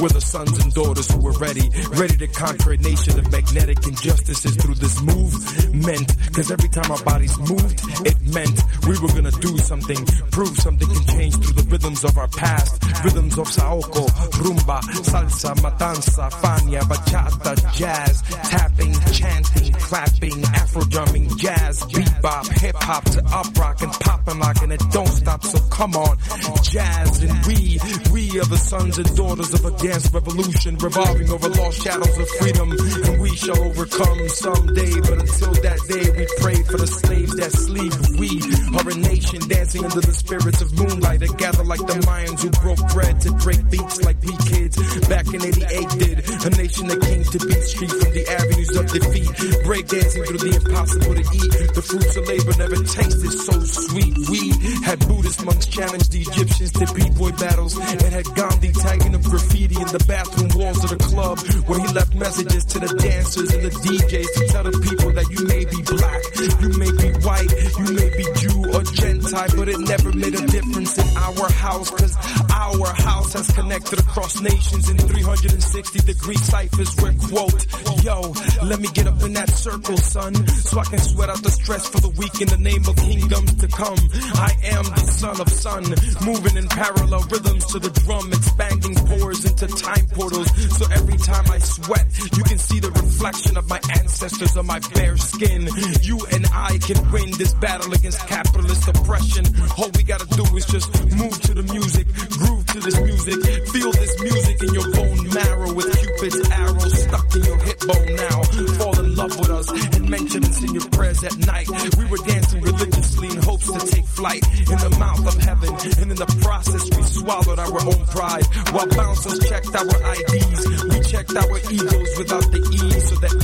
Were the sons and daughters who were ready, ready to conquer a nation of magnetic injustices through this movement. Cause every time our bodies moved, it meant we were gonna do something, prove something can change through the rhythms of our past. Rhythms of Saoko, rumba, salsa, matanza, fania, bachata, jazz, tapping, chanting, clapping, afro drumming, jazz, bebop, hip hop to up rock and pop and lock and it don't stop. So come on, jazz and we, we are the sons and daughters of a dance revolution revolving over lost shadows of freedom and we shall overcome someday. But until that day, we pray for the slaves that sleep. We are a nation dancing under the spirits of moonlight that gather like the Mayans who broke bread to break beats like we kids back in 88 did. A nation that came to beat street from the avenues of defeat. Break dancing through the impossible to eat. The fruits of labor never tasted so sweet. We had Buddhist monks challenge the Egyptians to b-boy battles and had Gandhi tagging up graffiti in the bathroom walls of the club where he left messages to the dancers and the DJs to tell the people that you may be black, you may be white, you may be Jew or Gentile, but it never made a difference in our house cause our house has connected across nations in 360 degree ciphers where quote, yo, let me get up in that circle, son, so I can sweat out the stress for the week in the name of kingdoms to come. I am the son of sun, moving in parallel rhythms to the drum, expanding pores into time portals. So every time I sweat, you can see the reflection of my ancestors on my bare skin. You and I can win this battle against capitalist oppression. All we gotta do is just move to the music, groove to this music, feel this music in your bone marrow with Cupid's arrow stuck in your hip bone now. Fall in love with us and mention us in your prayers at night. We were dancing religiously in hopes to take flight in the mouth of heaven. And in the process, we swallowed our own pride while bouncers checked our IDs. We checked our egos without the E so that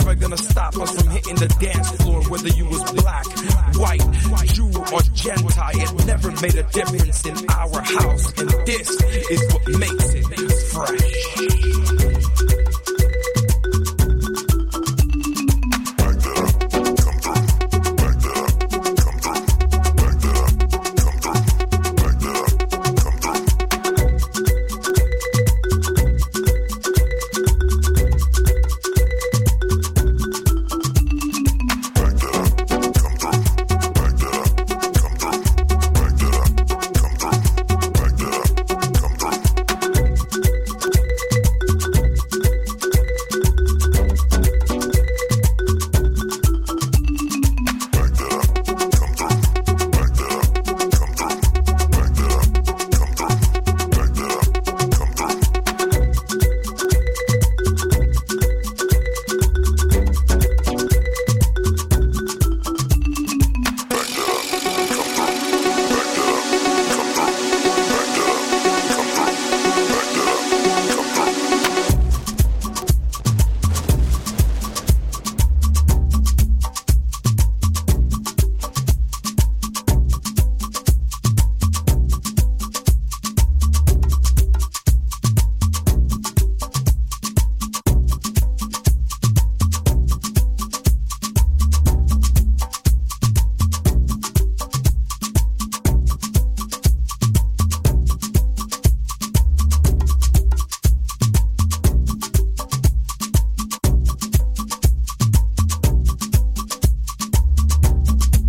never gonna stop us from hitting the dance floor, whether you was black, white, Jew, or Gentile. It never made a difference in our house,